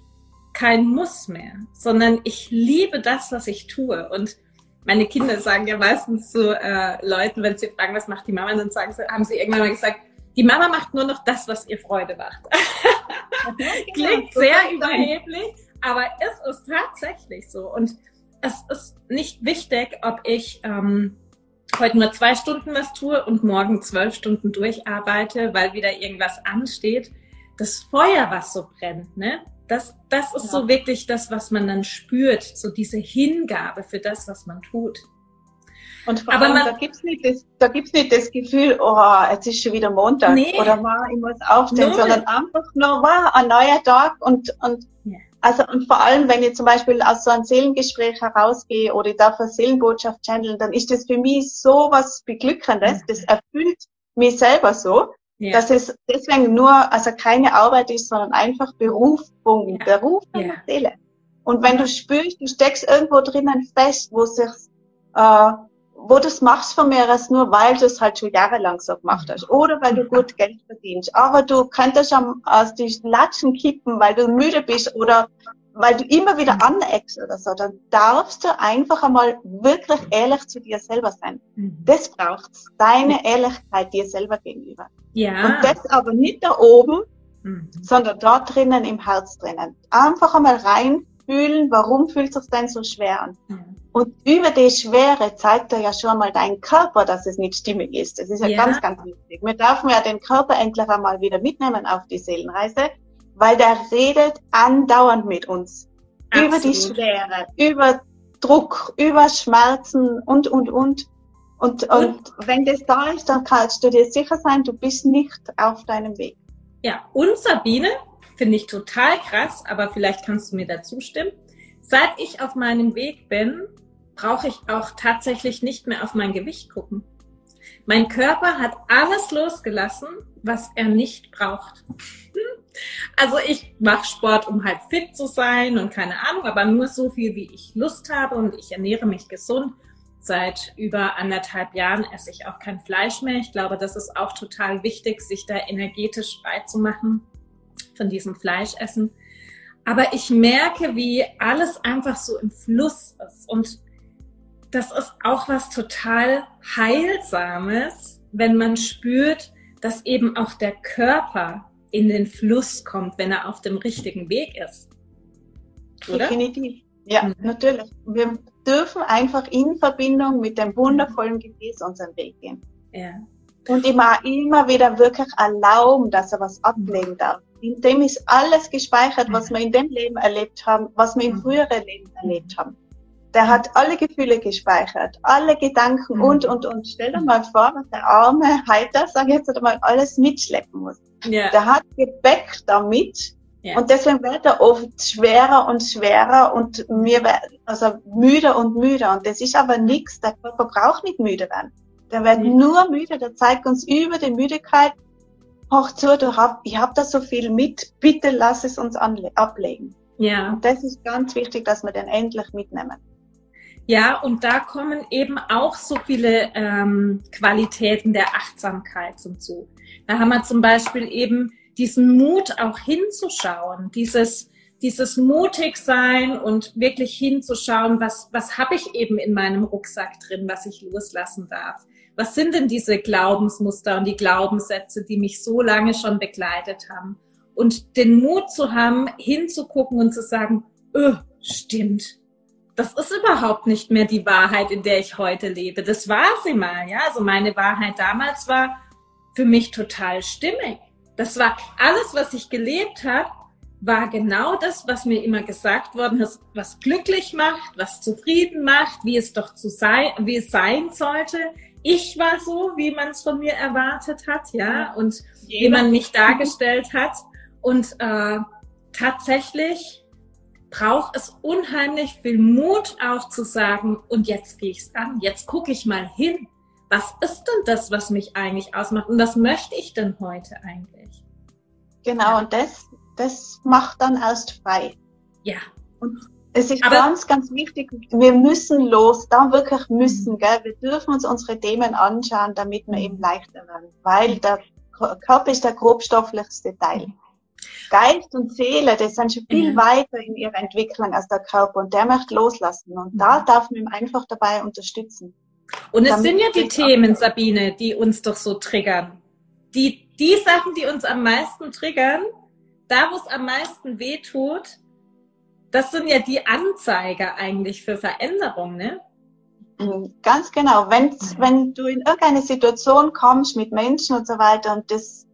S3: kein Muss mehr, sondern ich liebe das, was ich tue. Und meine Kinder sagen ja meistens zu äh, Leuten, wenn sie fragen, was macht die Mama, dann sagen sie, haben sie irgendwann mal gesagt, die Mama macht nur noch das, was ihr Freude macht. Klingt sehr überheblich, aber es ist tatsächlich so. Und es ist nicht wichtig, ob ich ähm, heute nur zwei Stunden was tue und morgen zwölf Stunden durcharbeite, weil wieder irgendwas ansteht. Das Feuer, was so brennt, ne? Das, das ist ja. so wirklich das, was man dann spürt, so diese Hingabe für das, was man tut.
S2: Und vor allem, man, da gibt's nicht das, da gibt's nicht das Gefühl, oh, jetzt ist schon wieder Montag nee, oder war, ich muss aufstehen, null. sondern einfach nur war ein neuer Tag und, und, ja. Also, und vor allem, wenn ich zum Beispiel aus so einem Seelengespräch herausgehe oder ich darf eine Seelenbotschaft channeln, dann ist das für mich so was Beglückendes, das erfüllt mich selber so. Ja. Dass es deswegen nur, also keine Arbeit ist, sondern einfach Berufung, ja. Beruf ja. Seele. Und wenn du spürst, du steckst irgendwo drinnen fest, wo sich, äh, wo du es machst von mir als nur, weil du es halt schon jahrelang so gemacht hast. Oder weil du gut Geld verdienst. Aber du könntest schon aus den Latschen kippen, weil du müde bist oder weil du immer wieder aneckst oder so, dann darfst du einfach einmal wirklich ehrlich zu dir selber sein. Mhm. Das braucht's. Deine Ehrlichkeit dir selber gegenüber. Ja. Und das aber nicht da oben, mhm. sondern da drinnen im Herz drinnen. Einfach einmal rein fühlen, warum fühlt es sich denn so schwer an? Mhm. Und über die Schwere zeigt er ja schon mal dein Körper, dass es nicht stimmig ist. Das ist ja, ja. ganz, ganz wichtig. Wir dürfen ja den Körper endlich einmal wieder mitnehmen auf die Seelenreise, weil der redet andauernd mit uns. Absolut. Über die Schwere, über Druck, über Schmerzen und, und, und. Und, und wenn das da ist, dann kannst du dir sicher sein, du bist nicht auf deinem Weg.
S3: Ja, und Sabine, finde ich total krass, aber vielleicht kannst du mir dazu stimmen. Seit ich auf meinem Weg bin, brauche ich auch tatsächlich nicht mehr auf mein Gewicht gucken. Mein Körper hat alles losgelassen, was er nicht braucht. Also ich mache Sport, um halt fit zu sein und keine Ahnung, aber nur so viel, wie ich Lust habe und ich ernähre mich gesund. Seit über anderthalb Jahren esse ich auch kein Fleisch mehr. Ich glaube, das ist auch total wichtig, sich da energetisch frei zu machen von diesem Fleischessen. Aber ich merke, wie alles einfach so im Fluss ist. Und das ist auch was total Heilsames, wenn man spürt, dass eben auch der Körper in den Fluss kommt, wenn er auf dem richtigen Weg ist.
S2: Oder? Definitiv. Ja, mhm. natürlich. Wir dürfen einfach in Verbindung mit dem wundervollen Gefäß unseren Weg gehen. Ja. Und immer, immer wieder wirklich erlauben, dass er was ablegen darf. In dem ist alles gespeichert, was wir in dem Leben erlebt haben, was wir in mhm. früheren Leben erlebt haben. Der hat alle Gefühle gespeichert, alle Gedanken mhm. und, und, und. Stell dir mal vor, was der arme Heiter, sag ich jetzt einmal, alles mitschleppen muss. Ja. Der hat Gepäck damit, ja. Und deswegen wird er oft schwerer und schwerer und mir also müder und müder. Und das ist aber nichts. Der Körper braucht nicht müde werden. Der wird mhm. nur müde. Der zeigt uns über die Müdigkeit. Hoch zu, du hab, ich habe da so viel mit. Bitte lass es uns ablegen. Ja. Und das ist ganz wichtig, dass wir den endlich mitnehmen.
S3: Ja, und da kommen eben auch so viele ähm, Qualitäten der Achtsamkeit zum Zug. Da haben wir zum Beispiel eben diesen Mut auch hinzuschauen, dieses, dieses mutig sein und wirklich hinzuschauen, was, was habe ich eben in meinem Rucksack drin, was ich loslassen darf. Was sind denn diese Glaubensmuster und die Glaubenssätze, die mich so lange schon begleitet haben? Und den Mut zu haben, hinzugucken und zu sagen, öh, stimmt. Das ist überhaupt nicht mehr die Wahrheit, in der ich heute lebe. Das war sie mal, ja. Also meine Wahrheit damals war für mich total stimmig. Das war alles, was ich gelebt habe, war genau das, was mir immer gesagt worden ist, was glücklich macht, was zufrieden macht, wie es doch zu sein, wie es sein sollte. Ich war so, wie man es von mir erwartet hat, ja, und Jeder. wie man mich dargestellt hat. Und äh, tatsächlich braucht es unheimlich viel Mut auch zu sagen, und jetzt gehe ich es an, jetzt gucke ich mal hin. Was ist denn das, was mich eigentlich ausmacht? Und was möchte ich denn heute eigentlich?
S2: Genau, und das, das macht dann erst frei.
S3: Ja.
S2: Und es ist Aber ganz, ganz wichtig, wir müssen los, da wirklich müssen, mhm. gell? Wir dürfen uns unsere Themen anschauen, damit wir eben leichter werden. Weil der Körper ist der grobstofflichste Teil. Geist und Seele, das sind schon viel mhm. weiter in ihrer Entwicklung als der Körper und der möchte loslassen. Und da mhm. darf man ihm einfach dabei unterstützen.
S3: Und es sind ja die Themen, Sabine, die uns doch so triggern. Die die Sachen, die uns am meisten triggern, da wo es am meisten weh tut, das sind ja die Anzeiger eigentlich für Veränderung, ne?
S2: Mhm, ganz genau. Wenn, mhm. wenn du in irgendeine Situation kommst mit Menschen und so weiter und das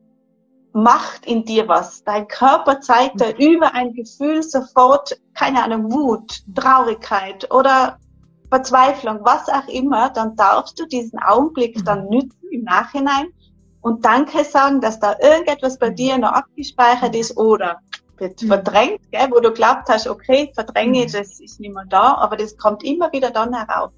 S2: macht in dir was, dein Körper zeigt dir mhm. über ein Gefühl sofort, keine Ahnung, Wut, Traurigkeit oder Verzweiflung, was auch immer, dann darfst du diesen Augenblick dann nützen im Nachhinein und Danke sagen, dass da irgendetwas bei dir noch abgespeichert ist oder wird mhm. verdrängt, gell, wo du glaubt hast, okay, verdränge, mhm. das ist nicht mehr da, aber das kommt immer wieder dann heraus.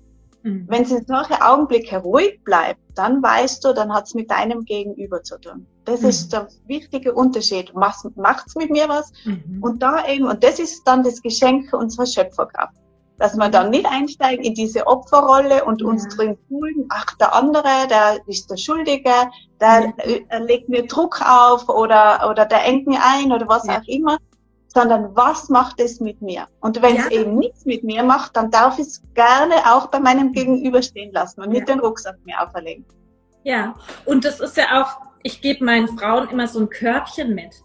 S2: Mhm. Wenn es in solchen Augenblicken ruhig bleibt, dann weißt du, dann hat es mit deinem Gegenüber zu tun. Das mhm. ist der wichtige Unterschied. Macht's, macht's mit mir was? Mhm. Und da eben, und das ist dann das Geschenk unserer Schöpferkraft dass wir dann nicht einsteigen in diese Opferrolle und uns drin fühlen, ach, der andere, der ist der Schuldige, der ja. legt mir Druck auf oder, oder der engt mir ein oder was ja. auch immer, sondern was macht es mit mir? Und wenn ja. es eben nichts mit mir macht, dann darf ich es gerne auch bei meinem Gegenüber stehen lassen und nicht den Rucksack mir auferlegen.
S3: Ja, und das ist ja auch, ich gebe meinen Frauen immer so ein Körbchen mit.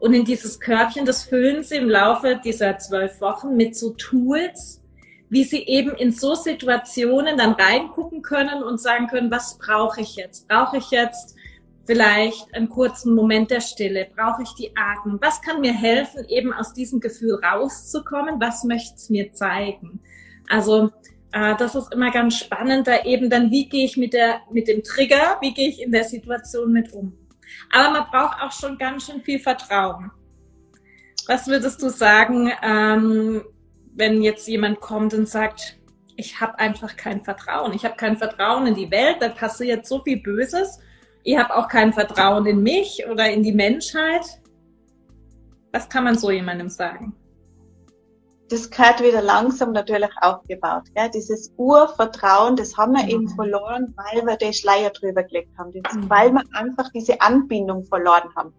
S3: Und in dieses Körbchen, das füllen sie im Laufe dieser zwölf Wochen mit so Tools, wie sie eben in so Situationen dann reingucken können und sagen können, was brauche ich jetzt? Brauche ich jetzt vielleicht einen kurzen Moment der Stille? Brauche ich die Atmung? Was kann mir helfen, eben aus diesem Gefühl rauszukommen? Was möchte es mir zeigen? Also äh, das ist immer ganz spannend, da eben dann, wie gehe ich mit, der, mit dem Trigger, wie gehe ich in der Situation mit um? Aber man braucht auch schon ganz schön viel Vertrauen. Was würdest du sagen, ähm, wenn jetzt jemand kommt und sagt, ich habe einfach kein Vertrauen. Ich habe kein Vertrauen in die Welt, da passiert so viel Böses. Ich habe auch kein Vertrauen in mich oder in die Menschheit. Was kann man so jemandem sagen?
S2: Das gehört wieder langsam natürlich aufgebaut. Gell? Dieses Urvertrauen, das haben wir mhm. eben verloren, weil wir den Schleier drüber gelegt haben. Das, mhm. Weil wir einfach diese Anbindung verloren haben.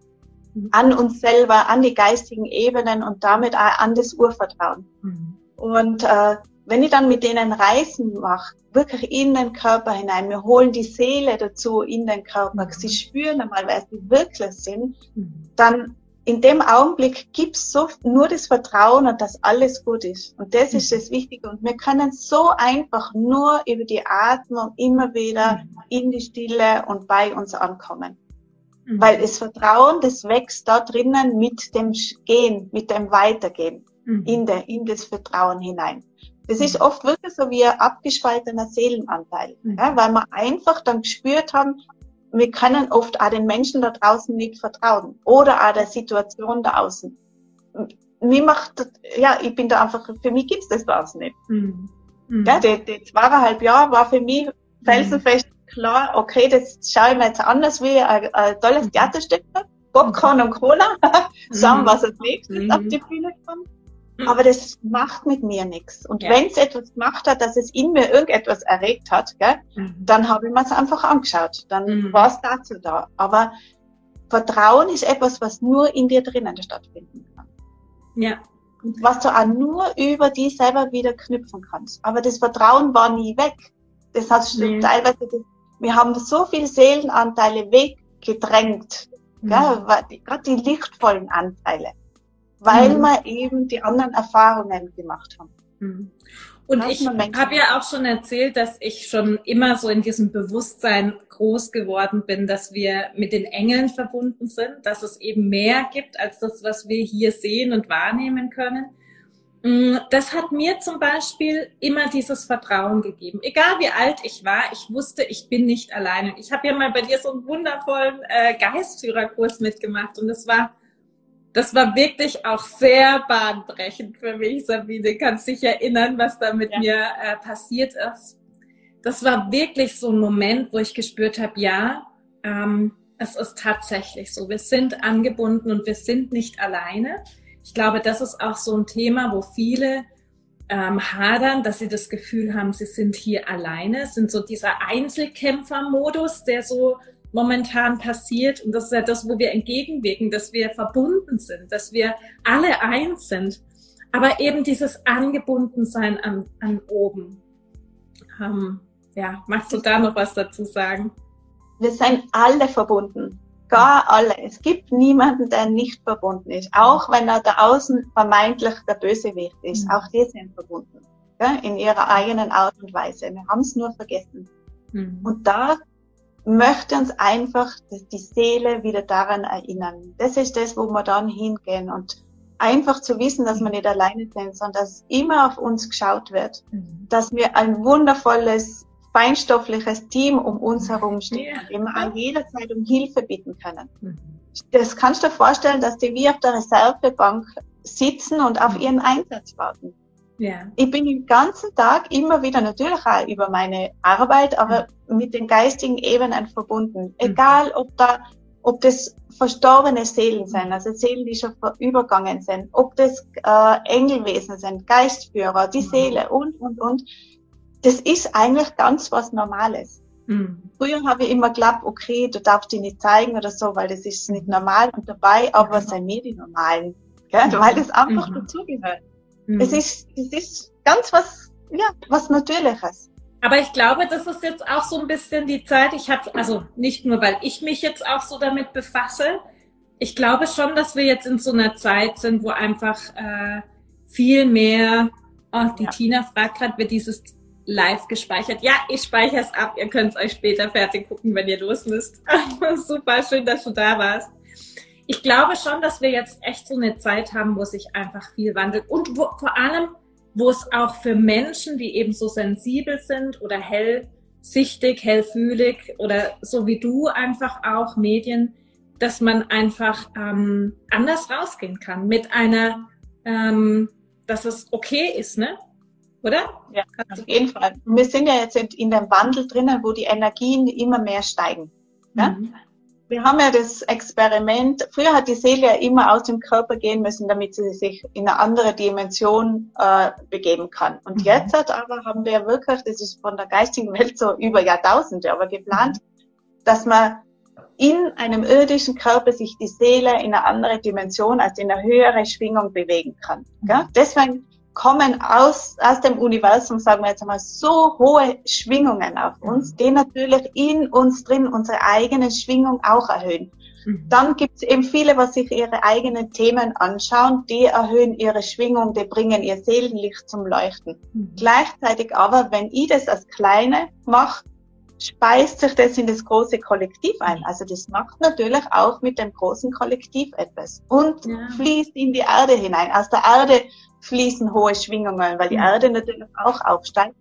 S2: Mhm. An uns selber, an die geistigen Ebenen und damit auch an das Urvertrauen. Mhm. Und äh, wenn ich dann mit denen Reisen mache, wirklich in den Körper hinein, wir holen die Seele dazu in den Körper, mhm. sie spüren einmal, wer sie wirklich sind, mhm. dann in dem Augenblick gibt's so nur das Vertrauen und dass alles gut ist. Und das ist das Wichtige. Und wir können so einfach nur über die Atmung immer wieder in die Stille und bei uns ankommen. Mhm. Weil das Vertrauen, das wächst da drinnen mit dem Gehen, mit dem Weitergehen mhm. in, der, in das Vertrauen hinein. Das ist mhm. oft wirklich so wie ein abgespaltener Seelenanteil, mhm. ja, weil wir einfach dann gespürt haben, wir können oft auch den Menschen da draußen nicht vertrauen oder auch der Situation da außen. Mir macht, ja, ich bin da einfach, für mich gibt's das draußen nicht. Mhm. Mhm. Ja, die, die zweieinhalb Jahre war für mich felsenfest klar, okay, das schaue ich mir jetzt anders wie ein, ein tolles mhm. Theaterstück. Popcorn und Cola, sagen, was als nächstes mhm. auf die Bühne kommt. Mhm. Aber das macht mit mir nichts. Und ja. wenn es etwas gemacht hat, dass es in mir irgendetwas erregt hat, gell, mhm. dann habe ich mir es einfach angeschaut. Dann mhm. war es dazu da. Aber Vertrauen ist etwas, was nur in dir drinnen stattfinden kann.
S3: Ja.
S2: Und was du auch nur über die selber wieder knüpfen kannst. Aber das Vertrauen war nie weg. Das hat nee. teilweise das wir haben so viele Seelenanteile weggedrängt, mhm. Gerade die lichtvollen Anteile, weil mhm. wir eben die anderen Erfahrungen gemacht haben.
S3: Mhm. Und ich habe ja auch schon erzählt, dass ich schon immer so in diesem Bewusstsein groß geworden bin, dass wir mit den Engeln verbunden sind, dass es eben mehr gibt als das, was wir hier sehen und wahrnehmen können. Mm, das hat mir zum Beispiel immer dieses Vertrauen gegeben. Egal wie alt ich war, ich wusste, ich bin nicht alleine. Ich habe ja mal bei dir so einen wundervollen äh, Geistführerkurs mitgemacht und das war, das war wirklich auch sehr bahnbrechend für mich, Sabine. Kannst dich erinnern, was da mit ja. mir äh, passiert ist? Das war wirklich so ein Moment, wo ich gespürt habe, ja, ähm, es ist tatsächlich so. Wir sind angebunden und wir sind nicht alleine. Ich glaube, das ist auch so ein Thema, wo viele ähm, hadern, dass sie das Gefühl haben, sie sind hier alleine, es sind so dieser Einzelkämpfermodus, der so momentan passiert. Und das ist ja das, wo wir entgegenwirken, dass wir verbunden sind, dass wir alle eins sind. Aber eben dieses Angebundensein an, an oben. Ähm, ja, magst du da noch was dazu sagen?
S2: Wir sind alle verbunden. Gar alle. Es gibt niemanden, der nicht verbunden ist. Auch wenn er da außen vermeintlich der Bösewicht ist. Mhm. Auch die sind verbunden. Ja, in ihrer eigenen Art und Weise. Wir haben es nur vergessen. Mhm. Und da möchte uns einfach die Seele wieder daran erinnern. Das ist das, wo wir dann hingehen und einfach zu wissen, dass wir nicht alleine sind, sondern dass immer auf uns geschaut wird, mhm. dass wir ein wundervolles feinstoffliches Team um uns herum steht, ja. dem wir an jeder Zeit um Hilfe bitten können. Mhm. Das kannst du dir vorstellen, dass die wie auf der Reservebank sitzen und auf mhm. ihren Einsatz warten. Ja. Ich bin den ganzen Tag immer wieder natürlich auch über meine Arbeit, aber mhm. mit den geistigen Ebenen verbunden. Egal, ob da, ob das verstorbene Seelen sind, also Seelen, die schon übergangen sind, ob das äh, Engelwesen sind, Geistführer, die mhm. Seele und, und, und das ist eigentlich ganz was Normales. Mhm. Früher habe ich immer geglaubt, okay, du darfst dich nicht zeigen oder so, weil das ist nicht normal und dabei, aber mhm. sind wir die Normalen, gell? Mhm. weil das einfach mhm. dazugehört. Mhm. Es ist, es ist ganz was, ja, was Natürliches.
S3: Aber ich glaube, das ist jetzt auch so ein bisschen die Zeit. Ich habe, also nicht nur, weil ich mich jetzt auch so damit befasse, ich glaube schon, dass wir jetzt in so einer Zeit sind, wo einfach äh, viel mehr, oh, die ja. Tina fragt gerade, wird dieses live gespeichert? Ja, ich speichere es ab. Ihr könnt es euch später fertig gucken, wenn ihr los müsst. Super, schön, dass du da warst. Ich glaube schon, dass wir jetzt echt so eine Zeit haben, wo sich einfach viel wandelt und wo, vor allem, wo es auch für Menschen, die eben so sensibel sind oder hellsichtig, hellfühlig oder so wie du einfach auch Medien, dass man einfach ähm, anders rausgehen kann mit einer, ähm, dass es okay ist, ne? Oder?
S2: Ja, auf jeden Fall. Wir sind ja jetzt in dem Wandel drinnen, wo die Energien immer mehr steigen. Ja? Mhm. Wir haben ja das Experiment, früher hat die Seele ja immer aus dem Körper gehen müssen, damit sie sich in eine andere Dimension äh, begeben kann. Und mhm. jetzt hat aber haben wir wirklich, das ist von der geistigen Welt so über Jahrtausende, aber geplant, dass man in einem irdischen Körper sich die Seele in eine andere Dimension, also in eine höhere Schwingung bewegen kann. Mhm. Deswegen kommen aus, aus dem Universum, sagen wir jetzt einmal, so hohe Schwingungen auf mhm. uns, die natürlich in uns drin unsere eigene Schwingung auch erhöhen. Mhm. Dann gibt es eben viele, was sich ihre eigenen Themen anschauen, die erhöhen ihre Schwingung, die bringen ihr Seelenlicht zum Leuchten. Mhm. Gleichzeitig aber, wenn ich das als Kleine mache, speist sich das in das große Kollektiv ein. Also das macht natürlich auch mit dem großen Kollektiv etwas und ja. fließt in die Erde hinein. Aus der Erde fließen hohe Schwingungen, weil die Erde natürlich auch aufsteigt.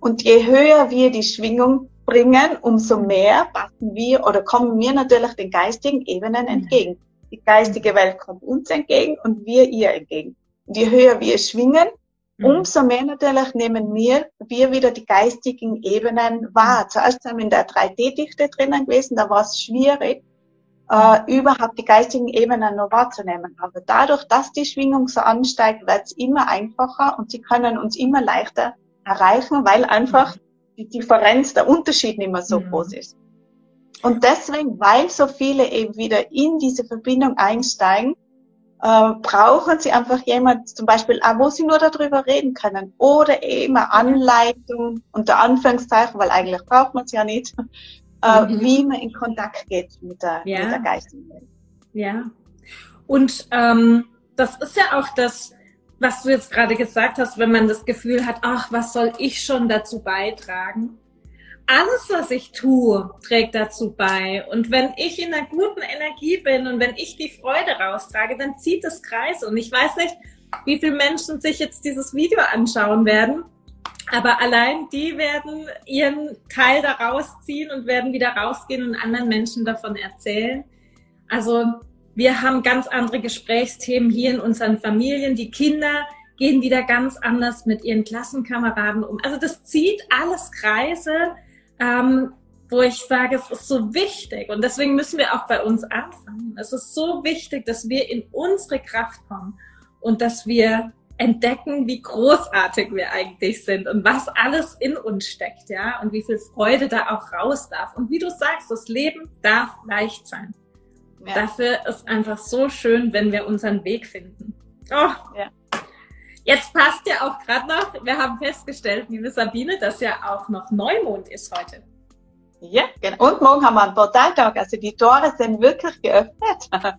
S2: Und je höher wir die Schwingung bringen, umso mehr passen wir oder kommen wir natürlich den geistigen Ebenen entgegen. Die geistige Welt kommt uns entgegen und wir ihr entgegen. Und je höher wir schwingen, Mhm. Umso mehr natürlich nehmen wir, wir wieder die geistigen Ebenen wahr. Zuerst sind wir in der 3D-Dichte drinnen gewesen, da war es schwierig, äh, überhaupt die geistigen Ebenen noch wahrzunehmen. Aber dadurch, dass die Schwingung so ansteigt, wird es immer einfacher und sie können uns immer leichter erreichen, weil einfach die Differenz, der Unterschied nicht mehr so mhm. groß ist. Und deswegen, weil so viele eben wieder in diese Verbindung einsteigen, äh, brauchen sie einfach jemand, zum Beispiel, auch, wo sie nur darüber reden können. Oder eben eine Anleitung, unter Anführungszeichen, weil eigentlich braucht man es ja nicht, äh, mhm. wie man in Kontakt geht mit der, ja. mit der geistigen Welt.
S3: Ja. Und ähm, das ist ja auch das, was du jetzt gerade gesagt hast, wenn man das Gefühl hat, ach, was soll ich schon dazu beitragen? Alles, was ich tue, trägt dazu bei. Und wenn ich in einer guten Energie bin und wenn ich die Freude raustrage, dann zieht es Kreise. Und ich weiß nicht, wie viele Menschen sich jetzt dieses Video anschauen werden. Aber allein die werden ihren Teil daraus ziehen und werden wieder rausgehen und anderen Menschen davon erzählen. Also wir haben ganz andere Gesprächsthemen hier in unseren Familien. Die Kinder gehen wieder ganz anders mit ihren Klassenkameraden um. Also das zieht alles Kreise ähm, wo ich sage, es ist so wichtig und deswegen müssen wir auch bei uns anfangen. Es ist so wichtig, dass wir in unsere Kraft kommen und dass wir entdecken, wie großartig wir eigentlich sind und was alles in uns steckt, ja, und wie viel Freude da auch raus darf. Und wie du sagst, das Leben darf leicht sein. Ja. Dafür ist einfach so schön, wenn wir unseren Weg finden. Oh, ja. Jetzt passt ja auch gerade noch, wir haben festgestellt, liebe Sabine, dass ja auch noch Neumond ist heute.
S2: Ja, genau. Und morgen haben wir einen Portaltag, also die Tore sind wirklich geöffnet.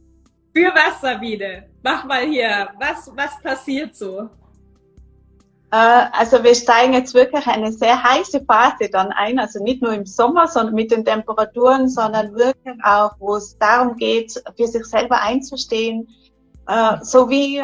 S3: Für was, Sabine? Mach mal hier, was, was passiert so?
S2: Äh, also wir steigen jetzt wirklich eine sehr heiße Phase dann ein, also nicht nur im Sommer, sondern mit den Temperaturen, sondern wirklich auch, wo es darum geht, für sich selber einzustehen, äh, so wie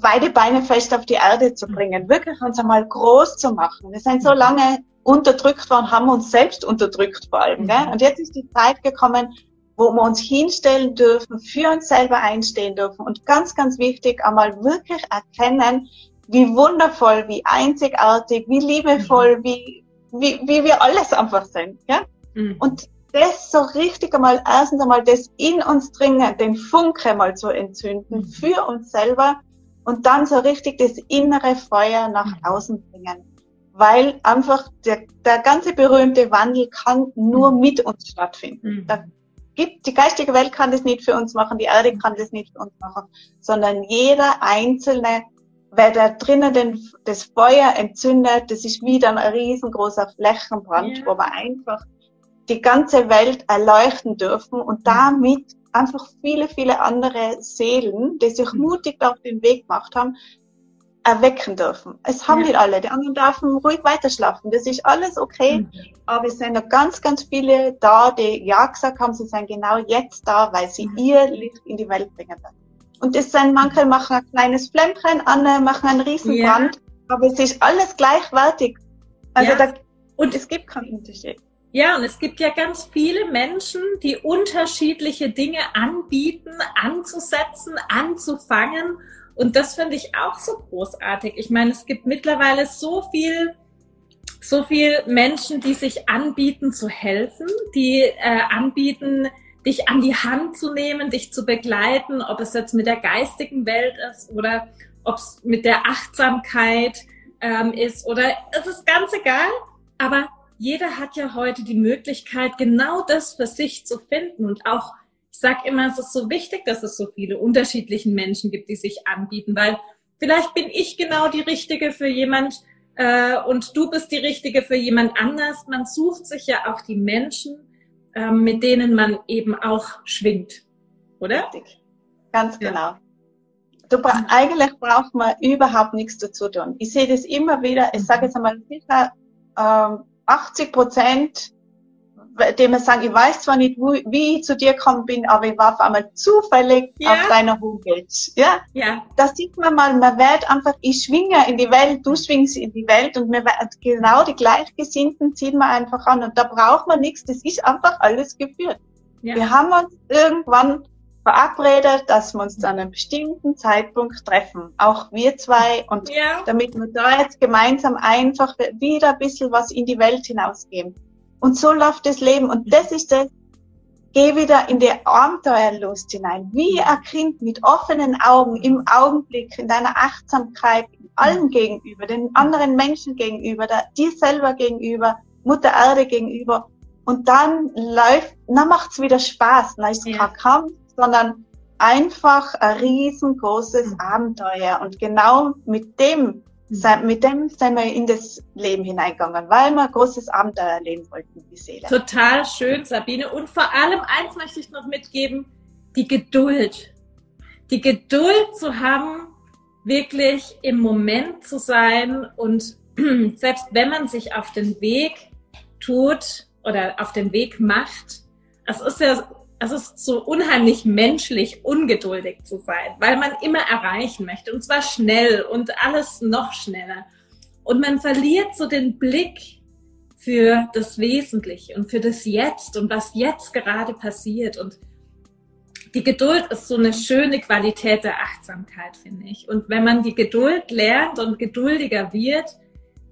S2: beide Beine fest auf die Erde zu bringen, wirklich uns einmal groß zu machen. Wir sind so lange unterdrückt worden, haben uns selbst unterdrückt vor allem. Gell? Mhm. Und jetzt ist die Zeit gekommen, wo wir uns hinstellen dürfen, für uns selber einstehen dürfen und ganz, ganz wichtig, einmal wirklich erkennen, wie wundervoll, wie einzigartig, wie liebevoll, mhm. wie, wie, wie wir alles einfach sind. Gell? Mhm. Und das so richtig einmal, erstens einmal das in uns dringen, den Funke mal zu entzünden, mhm. für uns selber, und dann so richtig das innere Feuer nach mhm. außen bringen. Weil einfach der, der ganze berühmte Wandel kann nur mhm. mit uns stattfinden. Mhm. Da gibt, die geistige Welt kann das nicht für uns machen, die Erde kann das nicht für uns machen, sondern jeder Einzelne, wer da drinnen den, das Feuer entzündet, das ist wie dann ein riesengroßer Flächenbrand, ja. wo wir einfach die ganze Welt erleuchten dürfen und damit einfach viele, viele andere Seelen, die sich mhm. mutig auf den Weg gemacht haben, erwecken dürfen. Es haben ja. alle. Die anderen dürfen ruhig weiterschlafen. Das ist alles okay. Mhm. Aber es sind noch ganz, ganz viele da, die ja gesagt haben, sie sind genau jetzt da, weil sie mhm. ihr Licht in die Welt bringen werden. Und es sind manche machen ein kleines Flämmchen, andere machen einen Riesenbrand. Ja. Aber es ist alles gleichwertig. Also ja. da, und es gibt keinen Unterschied.
S3: Ja, und es gibt ja ganz viele Menschen, die unterschiedliche Dinge anbieten, anzusetzen, anzufangen. Und das finde ich auch so großartig. Ich meine, es gibt mittlerweile so viel, so viel Menschen, die sich anbieten zu helfen, die äh, anbieten, dich an die Hand zu nehmen, dich zu begleiten, ob es jetzt mit der geistigen Welt ist oder ob es mit der Achtsamkeit ähm, ist oder es ist ganz egal. Aber jeder hat ja heute die Möglichkeit, genau das für sich zu finden. Und auch, ich sage immer, es ist so wichtig, dass es so viele unterschiedlichen Menschen gibt, die sich anbieten, weil vielleicht bin ich genau die Richtige für jemand äh, und du bist die Richtige für jemand anders. Man sucht sich ja auch die Menschen, äh, mit denen man eben auch schwingt, oder?
S2: Richtig. Ganz genau. Ja. Du, eigentlich braucht man überhaupt nichts dazu tun. Ich sehe das immer wieder, ich sage jetzt einmal sicher, ähm, 80 Prozent, dem wir sagen, ich weiß zwar nicht, wo, wie ich zu dir gekommen bin, aber ich war auf einmal zufällig ja. auf deiner Homepage. Ja? ja. Da sieht man mal, man wird einfach, ich schwinge in die Welt, du schwingst in die Welt und wir genau die Gleichgesinnten ziehen wir einfach an und da braucht man nichts, das ist einfach alles geführt. Ja. Wir haben uns irgendwann verabredet, dass wir uns zu einem bestimmten Zeitpunkt treffen. Auch wir zwei. Und ja. damit wir da jetzt gemeinsam einfach wieder ein bisschen was in die Welt hinausgeben. Und so läuft das Leben. Und das ist das, geh wieder in die Abenteuerlust hinein. Wie ein Kind mit offenen Augen im Augenblick, in deiner Achtsamkeit, allen gegenüber, den anderen Menschen gegenüber, der, dir selber gegenüber, Mutter Erde gegenüber. Und dann läuft, dann macht's wieder Spaß. Dann ist ja. kein Kampf, sondern einfach ein riesengroßes mhm. Abenteuer. Und genau mit dem, mhm. mit dem sind wir in das Leben hineingegangen, weil wir ein großes Abenteuer erleben wollten, die Seele.
S3: Total schön, Sabine. Und vor allem eins möchte ich noch mitgeben, die Geduld. Die Geduld zu haben, wirklich im Moment zu sein und selbst wenn man sich auf den Weg tut oder auf den Weg macht, es ist ja es ist so unheimlich menschlich, ungeduldig zu sein, weil man immer erreichen möchte und zwar schnell und alles noch schneller. Und man verliert so den Blick für das Wesentliche und für das Jetzt und was jetzt gerade passiert. Und die Geduld ist so eine schöne Qualität der Achtsamkeit, finde ich. Und wenn man die Geduld lernt und geduldiger wird,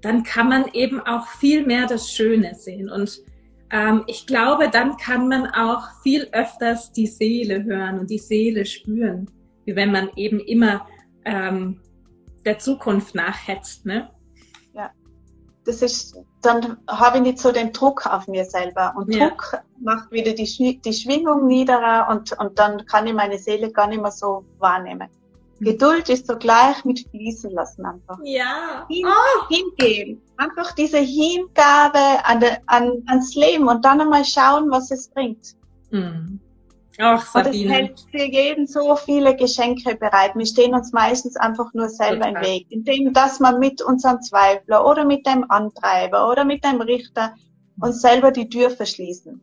S3: dann kann man eben auch viel mehr das Schöne sehen. Und ähm, ich glaube, dann kann man auch viel öfters die Seele hören und die Seele spüren, wie wenn man eben immer ähm, der Zukunft nachhetzt. Ne?
S2: Ja, das ist, dann habe ich nicht so den Druck auf mir selber. Und ja. Druck macht wieder die, die Schwingung niederer und, und dann kann ich meine Seele gar nicht mehr so wahrnehmen. Geduld ist so gleich mit fließen lassen einfach.
S3: Ja.
S2: Hin, oh. Hingeben. Einfach diese Hingabe an, an, ans Leben und dann einmal schauen, was es bringt.
S3: Mhm. Ach, Sabine. Und es hält
S2: für jeden so viele Geschenke bereit. Wir stehen uns meistens einfach nur selber Total. im Weg, indem dass man mit unserem Zweifler oder mit dem Antreiber oder mit dem Richter uns selber die Tür verschließen.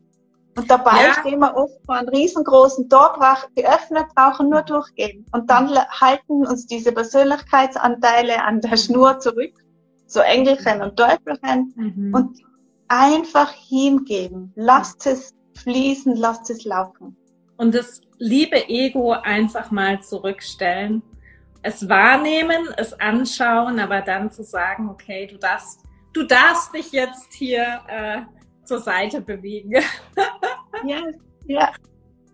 S2: Und dabei ja. stehen wir oft vor einem riesengroßen Tor, geöffnet, brauchen nur durchgehen. Und dann halten uns diese Persönlichkeitsanteile an der Schnur zurück, so Engelchen und Teufelchen, mhm. und einfach hingeben. Lasst es fließen, lasst es laufen.
S3: Und das liebe Ego einfach mal zurückstellen. Es wahrnehmen, es anschauen, aber dann zu sagen, okay, du darfst, du darfst dich jetzt hier äh, zur Seite bewegen.
S2: ja, ja.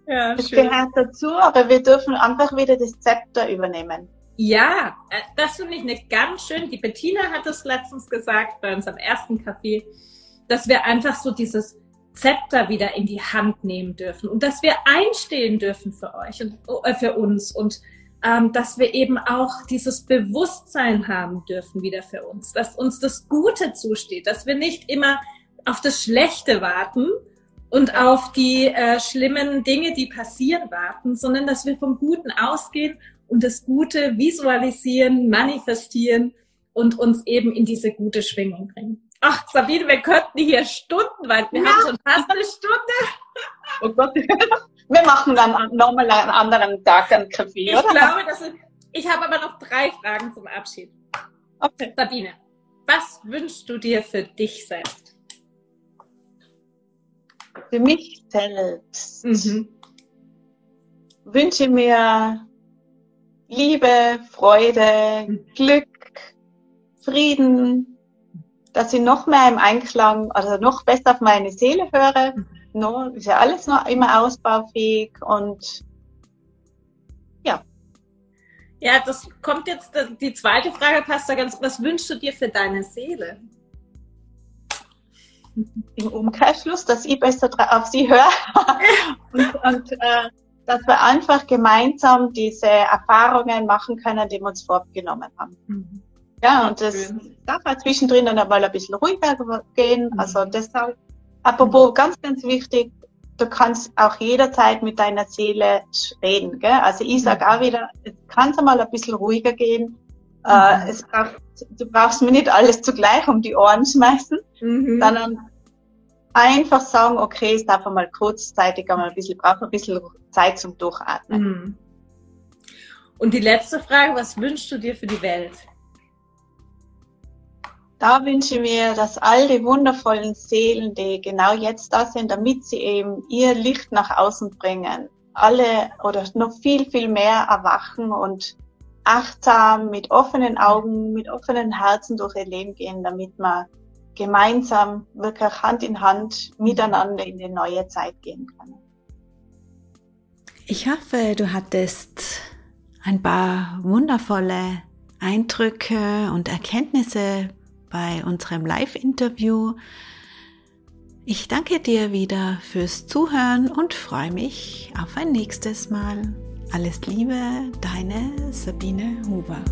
S2: Ja, das schön. gehört dazu, aber wir dürfen einfach wieder das Zepter übernehmen.
S3: Ja, äh, das finde ich nicht ganz schön. Die Bettina hat es letztens gesagt bei unserem ersten Café, dass wir einfach so dieses Zepter wieder in die Hand nehmen dürfen und dass wir einstehen dürfen für euch und äh, für uns und ähm, dass wir eben auch dieses Bewusstsein haben dürfen wieder für uns, dass uns das Gute zusteht, dass wir nicht immer auf das Schlechte warten und auf die äh, schlimmen Dinge, die passieren, warten, sondern dass wir vom Guten ausgehen und das Gute visualisieren, manifestieren und uns eben in diese gute Schwingung bringen. Ach, Sabine, wir könnten hier Stunden, weil wir ja. haben schon fast eine Stunde.
S2: Oh Gott. Wir machen dann nochmal einen anderen Tag einen Kaffee,
S3: ich oder? Glaube, das ist, ich habe aber noch drei Fragen zum Abschied. Okay. Sabine, was wünschst du dir für dich selbst?
S2: Für mich selbst mhm. wünsche mir Liebe, Freude, mhm. Glück, Frieden, dass ich noch mehr im Einklang, also noch besser auf meine Seele höre. Mhm. No, ist ja alles noch immer ausbaufähig und ja.
S3: Ja, das kommt jetzt, die zweite Frage passt da ganz, was wünschst du dir für deine Seele?
S2: Im Umkehrschluss, dass ich besser auf sie höre und, und äh, dass wir einfach gemeinsam diese Erfahrungen machen können, die wir uns vorgenommen haben. Mhm. Ja, und das darf halt zwischendrin dann mal ein bisschen ruhiger gehen. Mhm. Also deshalb, apropos ganz, ganz wichtig, du kannst auch jederzeit mit deiner Seele reden. Gell? Also ich sage auch wieder, es kann mal ein bisschen ruhiger gehen. Äh, mhm. es braucht, du brauchst mir nicht alles zugleich um die Ohren schmeißen, mhm. sondern einfach sagen, okay, es darf mal kurzzeitig einmal ein bisschen, braucht ein bisschen Zeit zum Durchatmen. Mhm.
S3: Und die letzte Frage, was wünschst du dir für die Welt?
S2: Da wünsche ich mir, dass all die wundervollen Seelen, die genau jetzt da sind, damit sie eben ihr Licht nach außen bringen, alle oder noch viel, viel mehr erwachen und achtsam mit offenen Augen, mit offenen Herzen durch ihr Leben gehen, damit man gemeinsam wirklich Hand in Hand miteinander in die neue Zeit gehen kann.
S1: Ich hoffe, du hattest ein paar wundervolle Eindrücke und Erkenntnisse bei unserem Live-Interview. Ich danke dir wieder fürs Zuhören und freue mich auf ein nächstes Mal. Alles Liebe, deine Sabine Huber.